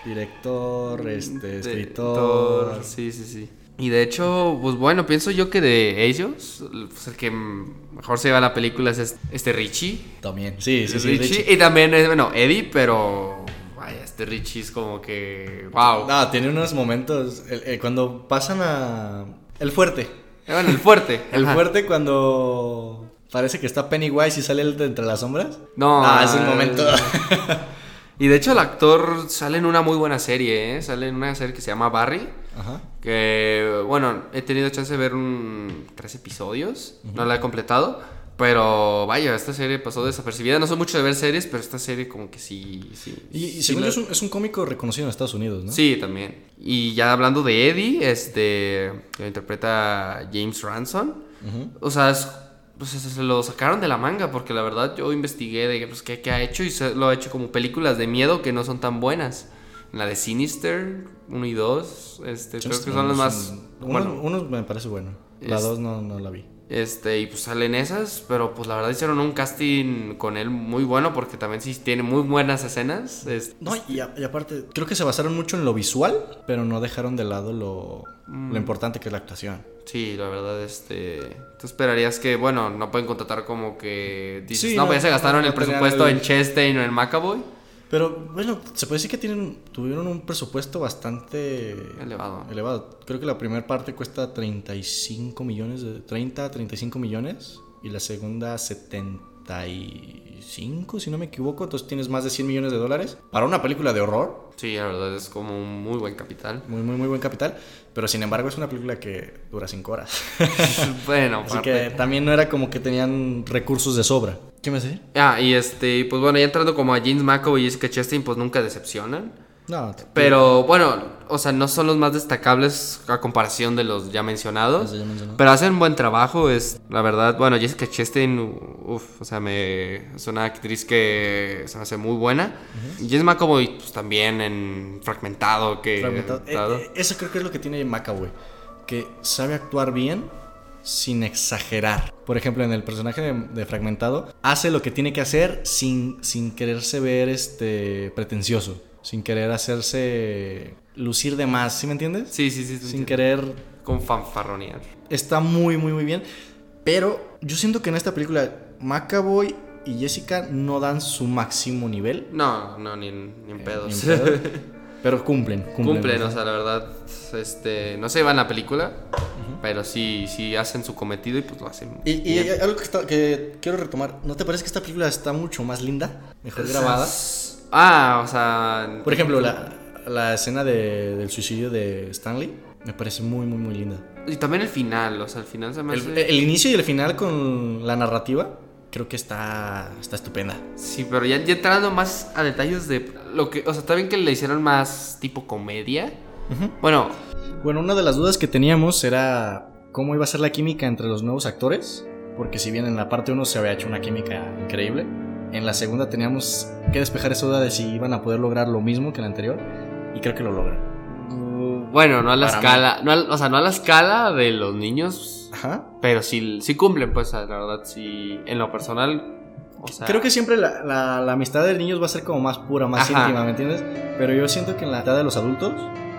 Speaker 1: director, este,
Speaker 2: De-
Speaker 1: escritor.
Speaker 2: Sí, sí, sí. Y de hecho, pues bueno, pienso yo que de ellos, pues el que mejor se lleva la película es este- este Richie.
Speaker 1: También. Sí, sí, sí.
Speaker 2: Richie,
Speaker 1: Richie.
Speaker 2: Y también es, bueno, Eddie, pero... Vaya, este Richie es como que... ¡Wow!
Speaker 1: No, tiene unos momentos. el- el- cuando pasan a. El fuerte.
Speaker 2: Bueno, el fuerte.
Speaker 1: El
Speaker 2: ajá.
Speaker 1: fuerte cuando. Parece que está Pennywise y sale él de entre las sombras.
Speaker 2: No,
Speaker 1: Ah, es un
Speaker 2: eh,
Speaker 1: momento.
Speaker 2: Y de hecho el actor sale en una muy buena serie, ¿eh? Sale en una serie que se llama Barry.
Speaker 1: Ajá.
Speaker 2: Que, bueno, he tenido chance de ver un, tres episodios. No la he completado. Pero vaya, esta serie pasó desapercibida. No soy mucho de ver series, pero esta serie como que sí... sí
Speaker 1: Y, y según
Speaker 2: la-
Speaker 1: yo es un, es un cómico reconocido en Estados Unidos, ¿no?
Speaker 2: Sí, también. Y ya hablando de Eddie, este, que lo interpreta James Ransom.
Speaker 1: Ujú.
Speaker 2: O sea, es- pues, se, lo sacaron de la manga porque la verdad yo investigué de pues, qué, qué ha hecho y se, lo ha hecho como películas de miedo que no son tan buenas. La de Sinister 1 y 2, este, creo que son las más...
Speaker 1: Uno,
Speaker 2: Bueno,
Speaker 1: uno me parece bueno. La
Speaker 2: Es-
Speaker 1: dos no, no la vi.
Speaker 2: Este, y pues salen esas, pero pues la verdad hicieron un casting con él muy bueno porque también sí tiene muy buenas escenas. es-
Speaker 1: No, y, a- y aparte, creo que se basaron mucho en lo visual, pero no dejaron de lado lo,
Speaker 2: Mm.
Speaker 1: lo importante que es la actuación.
Speaker 2: Sí, la verdad, este. Tú esperarías que, bueno, no pueden contratar como que. Dices,
Speaker 1: Sí,
Speaker 2: no,
Speaker 1: no,
Speaker 2: pues ya se gastaron
Speaker 1: no
Speaker 2: el presupuesto
Speaker 1: el-
Speaker 2: en Chastain o en McAvoy.
Speaker 1: Pero bueno, se puede decir que tienen, tuvieron un presupuesto bastante
Speaker 2: Elevado.
Speaker 1: elevado. Creo que la primera parte cuesta 35 millones, de, 30 a 35 millones. Y la segunda 75, si no me equivoco. Entonces tienes más de 100 millones de dólares. Para una película de horror,
Speaker 2: Sí, la verdad es como un muy buen capital.
Speaker 1: muy, muy, muy buen capital. Pero sin embargo es una película que dura 5 horas.
Speaker 2: bueno,
Speaker 1: Así que también no era como que tenían recursos de sobra. ¿Qué me hace?
Speaker 2: Ah, y este, pues bueno, ya entrando como a James McAvoy y Jessica Chastain, pues nunca decepcionan.
Speaker 1: No,
Speaker 2: Pero bueno, o sea, no son los más destacables a comparación de los ya mencionados.
Speaker 1: Ya.
Speaker 2: Pero hacen buen trabajo, es la verdad. Bueno, Jessica Chastain, uff, o sea, me, es una actriz que se me hace muy buena. Y James McAvoy, pues también en Fragmentado, que.
Speaker 1: Fragmentado. Eh, eh, eso creo que es lo que tiene McAvoy. Que sabe actuar bien sin exagerar. Por ejemplo, en el personaje de, de Fragmentado, hace lo que tiene que hacer sin, sin quererse ver este pretencioso. Sin querer hacerse lucir de más, ¿sí me entiendes?
Speaker 2: Sí, sí, sí.
Speaker 1: Sin
Speaker 2: entiendo.
Speaker 1: querer.
Speaker 2: Con fanfarronear.
Speaker 1: Está muy, muy, muy bien. Pero yo siento que en esta película McAvoy y Jessica no dan su máximo nivel.
Speaker 2: No, no, ni en, ni en pedos.
Speaker 1: Ni en pedo, pero cumplen, cumplen.
Speaker 2: Cumplen, o sea, la verdad, este, no se llevan la película, pero sí, sí hacen su cometido y pues lo hacen.
Speaker 1: Y, y
Speaker 2: bien.
Speaker 1: algo que, está- que quiero retomar, ¿no te parece que esta película está mucho más linda? Mejor grabada.
Speaker 2: Ah, o sea.
Speaker 1: Por ejemplo, la, la escena de- del suicidio de Stanley me parece muy, muy, muy linda.
Speaker 2: Y también el final, o sea, el final se me
Speaker 1: El,
Speaker 2: hace.
Speaker 1: el inicio y el final con la narrativa creo que está, está estupenda.
Speaker 2: Sí, pero ya, ya entrando más a detalles de lo que. O sea, está bien que le hicieron más tipo comedia. Bueno,
Speaker 1: Bueno, una de las dudas que teníamos era cómo iba a ser la química entre los nuevos actores, porque si bien en la parte 1 se había hecho una química increíble, en la segunda teníamos que despejar esa duda de si iban a poder lograr lo mismo que en la anterior. Y creo que lo logran.
Speaker 2: Mm, bueno, no a la escala. No o sea, no a la escala de los niños. Ajá. Pero sí, sí cumplen, pues, la verdad, sí. En lo personal,
Speaker 1: Creo que siempre la, la, amistad de niños va a ser como más pura, más íntima, ¿me entiendes? Pero yo siento que en la edad de los adultos.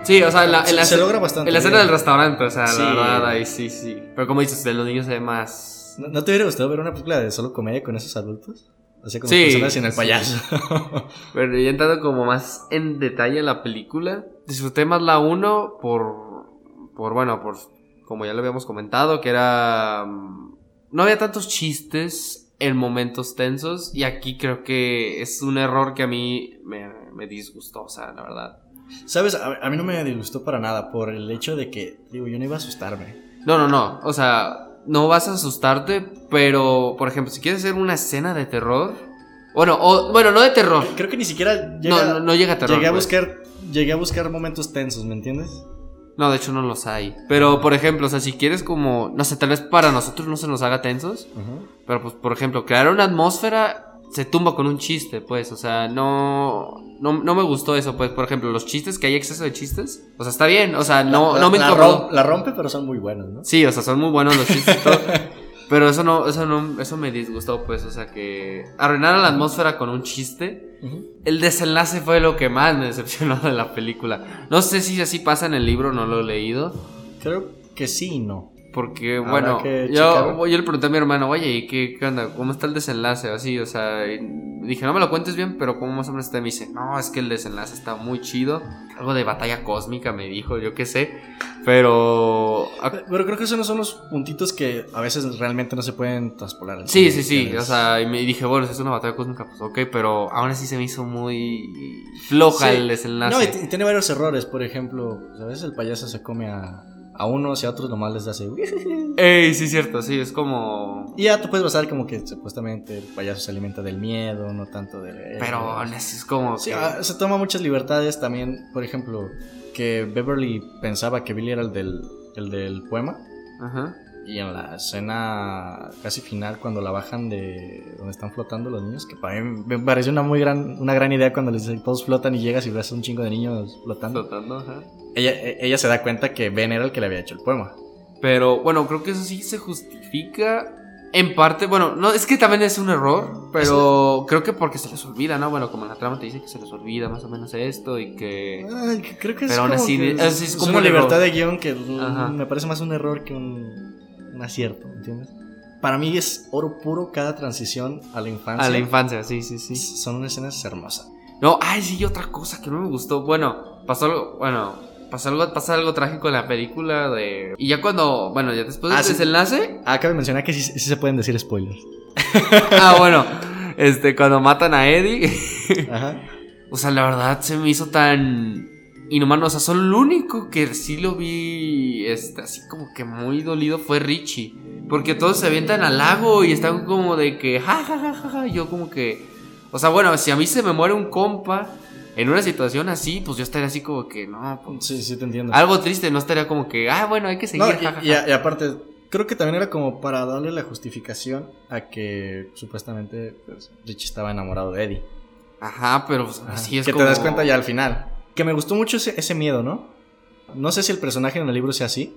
Speaker 2: Sí, o sea, en la,
Speaker 1: se, logra bastante.
Speaker 2: En la escena del restaurante, o sea, la verdad, ahí sí, sí. Pero como dices, de los niños se más.
Speaker 1: ¿No, te hubiera gustado ver una película de solo comedia con esos adultos? O sea, como sí, personas sin el payaso.
Speaker 2: Pero ya entrando como más en detalle en la película, disfruté más la 1 por. Por, bueno, por. Como ya lo habíamos comentado, que era. Mm, no había tantos chistes en momentos tensos y aquí creo que es un error que a mí me, disgustó, o sea, la verdad.
Speaker 1: Sabes, a, mí no me disgustó para nada por el hecho de que, digo, yo no iba a asustarme.
Speaker 2: No, no, no, o sea, no vas a asustarte, pero, por ejemplo, si quieres hacer una escena de terror, bueno, o, bueno, no de terror.
Speaker 1: Creo que ni siquiera
Speaker 2: llega, no, llega a terror.
Speaker 1: Llegué a pues. buscar, llegué a buscar momentos tensos, ¿me entiendes?
Speaker 2: No, de hecho no los hay. Pero, por ejemplo, o sea, si quieres como, no sé, tal vez para nosotros no se nos haga tensos. Pero, pues, por ejemplo, crear una atmósfera se tumba con un chiste, pues. O sea, no, no, me gustó eso, pues. Por ejemplo, los chistes, que hay exceso de chistes. O sea, está bien. O sea, no, no me
Speaker 1: la, la rompe, pero son muy buenos, ¿no?
Speaker 2: Sí, o sea, son muy buenos los chistes. Pero eso no, eso no, eso me disgustó, pues, o sea que arruinaron la atmósfera con un chiste. El desenlace fue lo que más me decepcionó de la película. No sé si así pasa en el libro, no lo he leído.
Speaker 1: Creo que sí y no.
Speaker 2: Porque, bueno, yo, yo, le pregunté a mi hermano, oye, ¿y qué, qué, onda? ¿Cómo está el desenlace? Así, o sea, dije, no me lo cuentes bien, pero ¿cómo más o menos está? Me dice, no, es que el desenlace está muy chido. Algo de batalla cósmica, me dijo, yo qué sé. Pero.
Speaker 1: Pero creo que esos no son los puntitos que a veces realmente no se pueden traspolar.
Speaker 2: Sí, sí, sí. O sea, y me dije, bueno, si es una batalla cósmica, pues ok, pero aún así se me hizo muy floja el desenlace.
Speaker 1: No, y, tiene varios errores. Por ejemplo, a veces el payaso se come a, a unos y a otros nomás les hace.
Speaker 2: Ey, sí, cierto, sí, es como.
Speaker 1: Y ya tú puedes basar como que supuestamente el payaso se alimenta del miedo, no tanto de.
Speaker 2: Pero es como.
Speaker 1: Sí, ah, se toma muchas libertades también. Por ejemplo que Beverly pensaba que Billy era el del, el del poema. Ajá. Y en la escena casi final, cuando la bajan de donde están flotando los niños, que para mí me pareció una muy gran, una gran idea cuando les dicen todos flotan y llegas y ves un chingo de niños flotando.
Speaker 2: Flotando, ajá.
Speaker 1: Ella, ella se da cuenta que Ben era el que le había hecho el poema.
Speaker 2: Pero bueno, creo que eso sí se justifica en parte, bueno, no, es que también es un error, pero creo que porque se les olvida, ¿no? Bueno, como en la trama te dice que se les olvida más o menos esto y que...
Speaker 1: Ay, creo que es como, es, como libertad de guion que me parece más un error que un, un acierto, ¿entiendes? Para mí es oro puro cada transición a la infancia.
Speaker 2: A la infancia, sí, sí, sí.
Speaker 1: Son unas escenas hermosas.
Speaker 2: No, ay, sí, otra cosa que no me gustó. Bueno, pasó algo, bueno, pasa algo, pasa algo trágico en la película de... Y ya cuando, bueno, ya después del ah, desenlace...
Speaker 1: Ah, cabe mencionar que sí, se pueden decir spoilers.
Speaker 2: ah, bueno, este, cuando matan a Eddie... Ajá. O sea, la verdad se me hizo tan inhumano. O sea, solo el único que sí lo vi, este, así como que muy dolido fue Richie. Porque todos se avientan al lago y están como de que, ja, ja, ja, ja, ja. Yo como que... O sea, bueno, si a mí se me muere un compa en una situación así, pues yo estaría así como que, no, pues,
Speaker 1: Sí, sí, te entiendo.
Speaker 2: Algo triste, no estaría como que, ah, bueno, hay que seguir.
Speaker 1: y, aparte, creo que también era como para darle la justificación a que supuestamente pues, Richie estaba enamorado de Eddie.
Speaker 2: Ajá, pero pues, así es
Speaker 1: que te das cuenta ya al final. Que me gustó mucho ese, miedo, ¿no? No sé si el personaje en el libro sea así,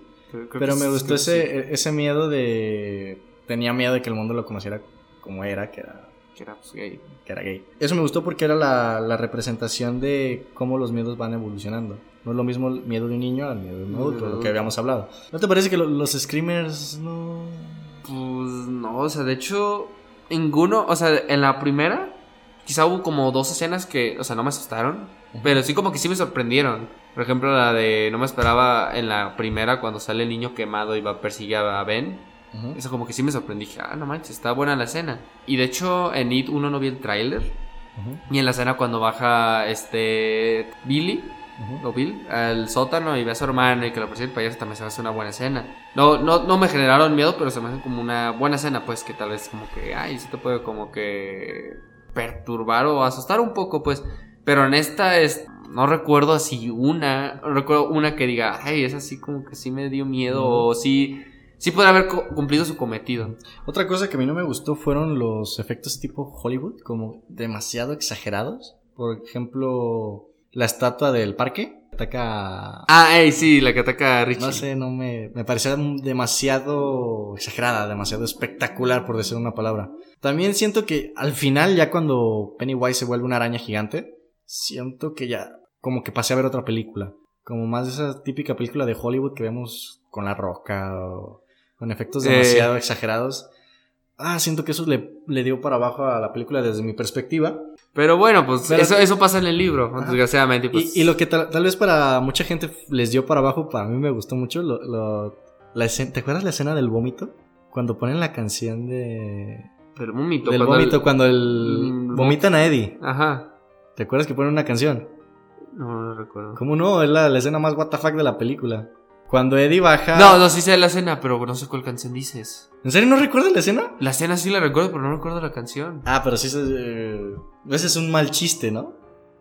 Speaker 1: pero me gustó ese, e, ese miedo de... Tenía miedo de que el mundo lo conociera como era, que era
Speaker 2: que era pues, gay.
Speaker 1: Que era gay. Eso me gustó porque era la, representación de cómo los miedos van evolucionando. No es lo mismo el miedo de un niño al miedo de un adulto, lo que habíamos hablado. ¿No te parece que los screamers no...?
Speaker 2: Pues no, o sea, de hecho, ninguno, o sea, en la primera, quizá hubo como dos escenas que, o sea, no me asustaron, pero sí como que sí me sorprendieron. Por ejemplo, la de no me esperaba en la primera cuando sale el niño quemado y va a perseguir a Ben. Eso como que sí me sorprendí. Dije, ah, no manches, está buena la escena. Y de hecho, en It uno no vi el tráiler. Y en la escena cuando baja este Billy, o Bill, al sótano y ve a su hermano y que lo persigue el payaso, también se me hace una buena escena. No, no, no me generaron miedo, pero se me hace como una buena escena, pues que tal vez como que, ay, sí te puede como que perturbar o asustar un poco, pues. Pero en esta es, no recuerdo así una, no recuerdo una que diga, ay, es así como que sí me dio miedo o sí sí podría haber cu- cumplido su cometido.
Speaker 1: Otra cosa que a mí no me gustó fueron los efectos tipo Hollywood, como demasiado exagerados. Por ejemplo, la estatua del parque ataca.
Speaker 2: Ah, ey, sí, la que ataca a Richie.
Speaker 1: No sé, no me, me parecía demasiado exagerada, demasiado espectacular, por decir una palabra. También siento que al final, ya cuando Pennywise se vuelve una araña gigante, siento que ya como que pasé a ver otra película. Como más de esa típica película de Hollywood que vemos con la roca o con efectos
Speaker 2: Eh.
Speaker 1: demasiado exagerados. Ah, siento que eso le, le dio para abajo a la película desde mi perspectiva.
Speaker 2: Pero bueno, pues
Speaker 1: Pero-
Speaker 2: eso, eso pasa en el libro,
Speaker 1: Ajá.
Speaker 2: desgraciadamente.
Speaker 1: Y,
Speaker 2: Pues,
Speaker 1: y lo que tal, tal vez para mucha gente les dio para abajo, para mí me gustó mucho. Lo, lo- la escena- ¿Te acuerdas la escena del vómito? Cuando ponen la canción de.
Speaker 2: Del vómito.
Speaker 1: Del
Speaker 2: cuando
Speaker 1: vómito,
Speaker 2: el-
Speaker 1: cuando el.
Speaker 2: Mm,
Speaker 1: Vomitan a Eddie.
Speaker 2: Ajá.
Speaker 1: ¿Te acuerdas que ponen una canción?
Speaker 2: No, no recuerdo.
Speaker 1: ¿Cómo no? Es la, la escena más WTF de la película. Cuando Eddie baja.
Speaker 2: No, no, sí sé la escena, pero no sé cuál canción dices.
Speaker 1: ¿En serio no recuerdas la escena?
Speaker 2: La escena sí la recuerdo, pero no recuerdo la canción.
Speaker 1: Ah, pero sí. se- eh, ese es un mal chiste, ¿no?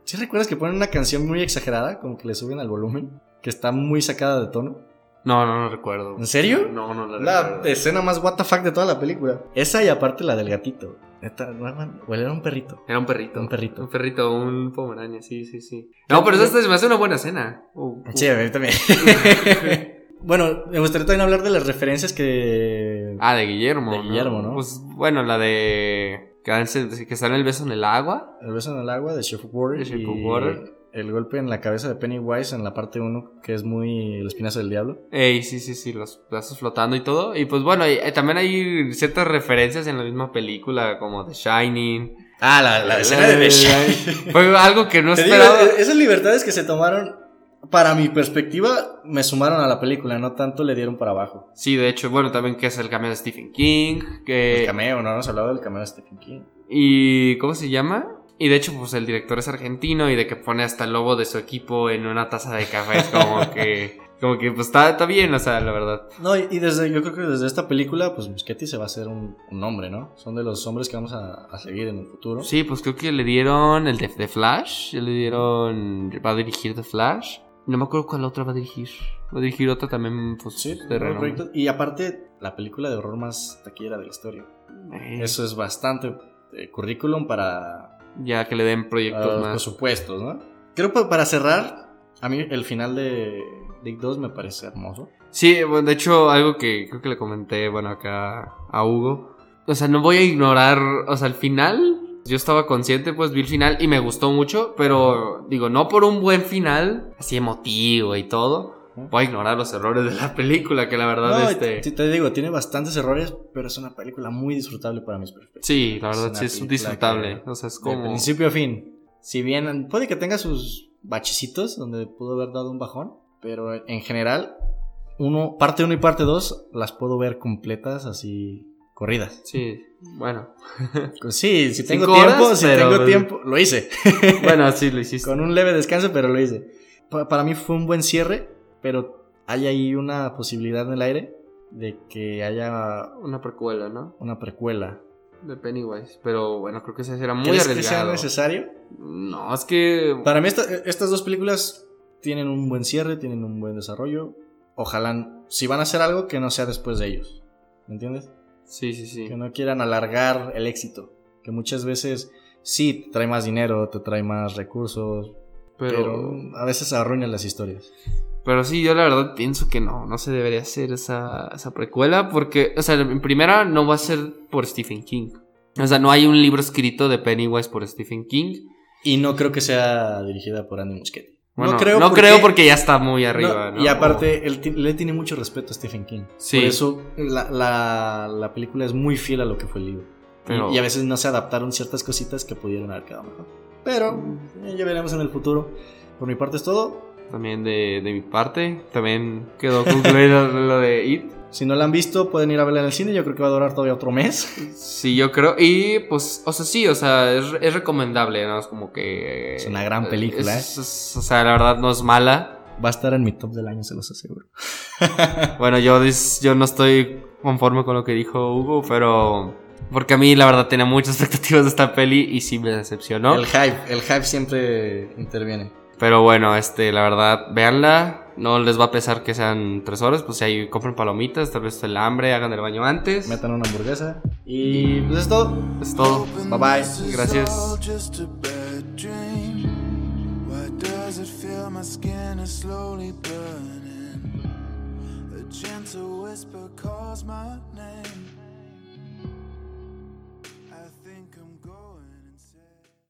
Speaker 1: ¿Sí recuerdas que ponen una canción muy exagerada? Como que le suben al volumen. Que está muy sacada de tono.
Speaker 2: No, no, no recuerdo.
Speaker 1: ¿En serio?
Speaker 2: No, no la
Speaker 1: La
Speaker 2: recuerdo.
Speaker 1: escena más WTF de toda la película. Esa y aparte la del gatito. Neta, no, man, o era un perrito.
Speaker 2: Era un perrito.
Speaker 1: Un perrito.
Speaker 2: Un perrito, un pomeraña, sí, sí, sí. No, pero esa se me hace una buena escena. Uh, uh.
Speaker 1: Sí, a mí también. bueno, me gustaría también hablar de las referencias que.
Speaker 2: Ah, de Guillermo.
Speaker 1: De Guillermo, ¿no?
Speaker 2: Pues bueno, la de. Que, en el beso en el agua.
Speaker 1: El beso en el agua de Chef Water.
Speaker 2: De Chef
Speaker 1: y
Speaker 2: Water.
Speaker 1: El golpe en la cabeza de Pennywise en la parte 1, que es muy el espinazo del diablo.
Speaker 2: Ey, sí, sí, sí, los brazos flotando y todo. Y pues bueno, y- eh, también hay ciertas referencias en la misma película, como The Shining.
Speaker 1: Ah, la, la escena
Speaker 2: La-
Speaker 1: de The
Speaker 2: la-
Speaker 1: Shining.
Speaker 2: Fue algo que no
Speaker 1: Te digo,
Speaker 2: esperaba.
Speaker 1: esas libertades que se tomaron, para mi perspectiva, me sumaron a la película, no tanto le dieron para abajo.
Speaker 2: Sí, de hecho, bueno, también que es el cameo de Stephen King. Que...
Speaker 1: El cameo, no hemos hablado del cameo de Stephen King.
Speaker 2: Y. ¿Cómo se llama? Y de hecho, pues el director es argentino y de que pone hasta el logo de su equipo en una taza de café. Es como que. Como que pues está, está bien, o sea, la verdad.
Speaker 1: No, y desde, yo creo que desde esta película, pues Muschietti se va a hacer un, un nombre, ¿no? Son de los hombres que vamos a, a seguir en el futuro.
Speaker 2: Sí, pues creo que le dieron el de, de Flash. Le dieron. Va a dirigir The Flash. No me acuerdo cuál otra va a dirigir. Va a dirigir otra también, pues,
Speaker 1: Sí,
Speaker 2: de
Speaker 1: proyecto. Y aparte, la película de horror más taquillera de la historia.
Speaker 2: Eh,
Speaker 1: Eso es bastante eh, currículum para,
Speaker 2: Ya que le den proyectos
Speaker 1: los
Speaker 2: más.
Speaker 1: presupuestos, ¿no? Creo que para cerrar, a mí el final de Dick 2 me parece hermoso.
Speaker 2: Sí, bueno, de hecho, algo que creo que le comenté, bueno, acá a Hugo. O sea, no voy a ignorar, o sea, el final. Yo estaba consciente, pues vi el final y me gustó mucho, pero digo, no por un buen final, así emotivo y todo. Voy a ignorar los errores de la película, que la verdad,
Speaker 1: No,
Speaker 2: este.
Speaker 1: te, te digo, tiene bastantes errores, pero es una película muy disfrutable para mis perspectivas.
Speaker 2: Sí, la
Speaker 1: Es
Speaker 2: verdad,
Speaker 1: una
Speaker 2: sí es disfrutable.
Speaker 1: que-
Speaker 2: O sea, es
Speaker 1: De
Speaker 2: como.
Speaker 1: principio a fin. Si bien puede que tenga sus bachecitos donde pudo haber dado un bajón, pero en general, uno, parte 1 y parte 2 las puedo ver completas así corridas.
Speaker 2: Sí, bueno.
Speaker 1: Sí, si tengo
Speaker 2: Cinco
Speaker 1: tiempo,
Speaker 2: horas,
Speaker 1: si
Speaker 2: pero-
Speaker 1: tengo tiempo, lo hice.
Speaker 2: bueno, sí, lo hiciste.
Speaker 1: Con un leve descanso, pero lo hice. Pa- para mí fue un buen cierre, pero hay ahí una posibilidad en el aire de que haya
Speaker 2: Una precuela, ¿no?
Speaker 1: una precuela.
Speaker 2: De Pennywise. Pero bueno, creo que ese será muy
Speaker 1: ¿Crees que sea
Speaker 2: arriesgado.
Speaker 1: necesario?
Speaker 2: No, es que.
Speaker 1: Para mí esta- estas dos películas tienen un buen cierre, tienen un buen desarrollo. Ojalá, si van a hacer algo, que no sea después de ellos. ¿Me entiendes?
Speaker 2: Sí, sí, sí.
Speaker 1: Que no quieran alargar el éxito. Que muchas veces sí te trae más dinero, te trae más recursos, pero,
Speaker 2: Pero,
Speaker 1: a veces arruinan las historias.
Speaker 2: Pero sí, yo la verdad pienso que no, no se debería hacer esa, esa precuela porque, o sea, en primera no va a ser por Stephen King. O sea, no hay un libro escrito de Pennywise por Stephen King.
Speaker 1: Y no creo que sea dirigida por Andy Muschietti.
Speaker 2: Bueno,
Speaker 1: no creo,
Speaker 2: no
Speaker 1: porque,
Speaker 2: creo porque ya está muy arriba,
Speaker 1: no,
Speaker 2: ¿no?
Speaker 1: Y aparte, él, le tiene mucho respeto a Stephen King.
Speaker 2: Sí.
Speaker 1: Por eso la, la- la película es muy fiel a lo que fue el libro. Y-
Speaker 2: Pero-
Speaker 1: Y, a veces no se adaptaron ciertas cositas que pudieron haber quedado mejor. Pero eh, ya veremos en el futuro. Por mi parte es todo.
Speaker 2: También de, de mi parte, también quedó concluido lo de It.
Speaker 1: Si no la han visto, pueden ir a verla en el cine. Yo creo que va a durar todavía otro mes.
Speaker 2: Sí, yo creo. Y pues, o sea, sí, o sea, es, es recomendable, ¿no? Es como que.
Speaker 1: Es una gran película,
Speaker 2: es- es- o sea, la verdad no es mala.
Speaker 1: Va a estar en mi top del año, se los aseguro.
Speaker 2: Bueno, yo, yo no estoy conforme con lo que dijo Hugo, pero. Porque a mí, la verdad, tenía muchas expectativas de esta peli y sí me decepcionó.
Speaker 1: El hype, el hype siempre interviene.
Speaker 2: Pero bueno, este, la verdad, véanla.
Speaker 3: no les va a pesar que sean tres horas, pues si ahí compren palomitas, tal vez el hambre, hagan el baño antes.
Speaker 1: Metan una hamburguesa. Y pues es todo.
Speaker 3: Es todo.
Speaker 1: Bye bye.
Speaker 3: Gracias.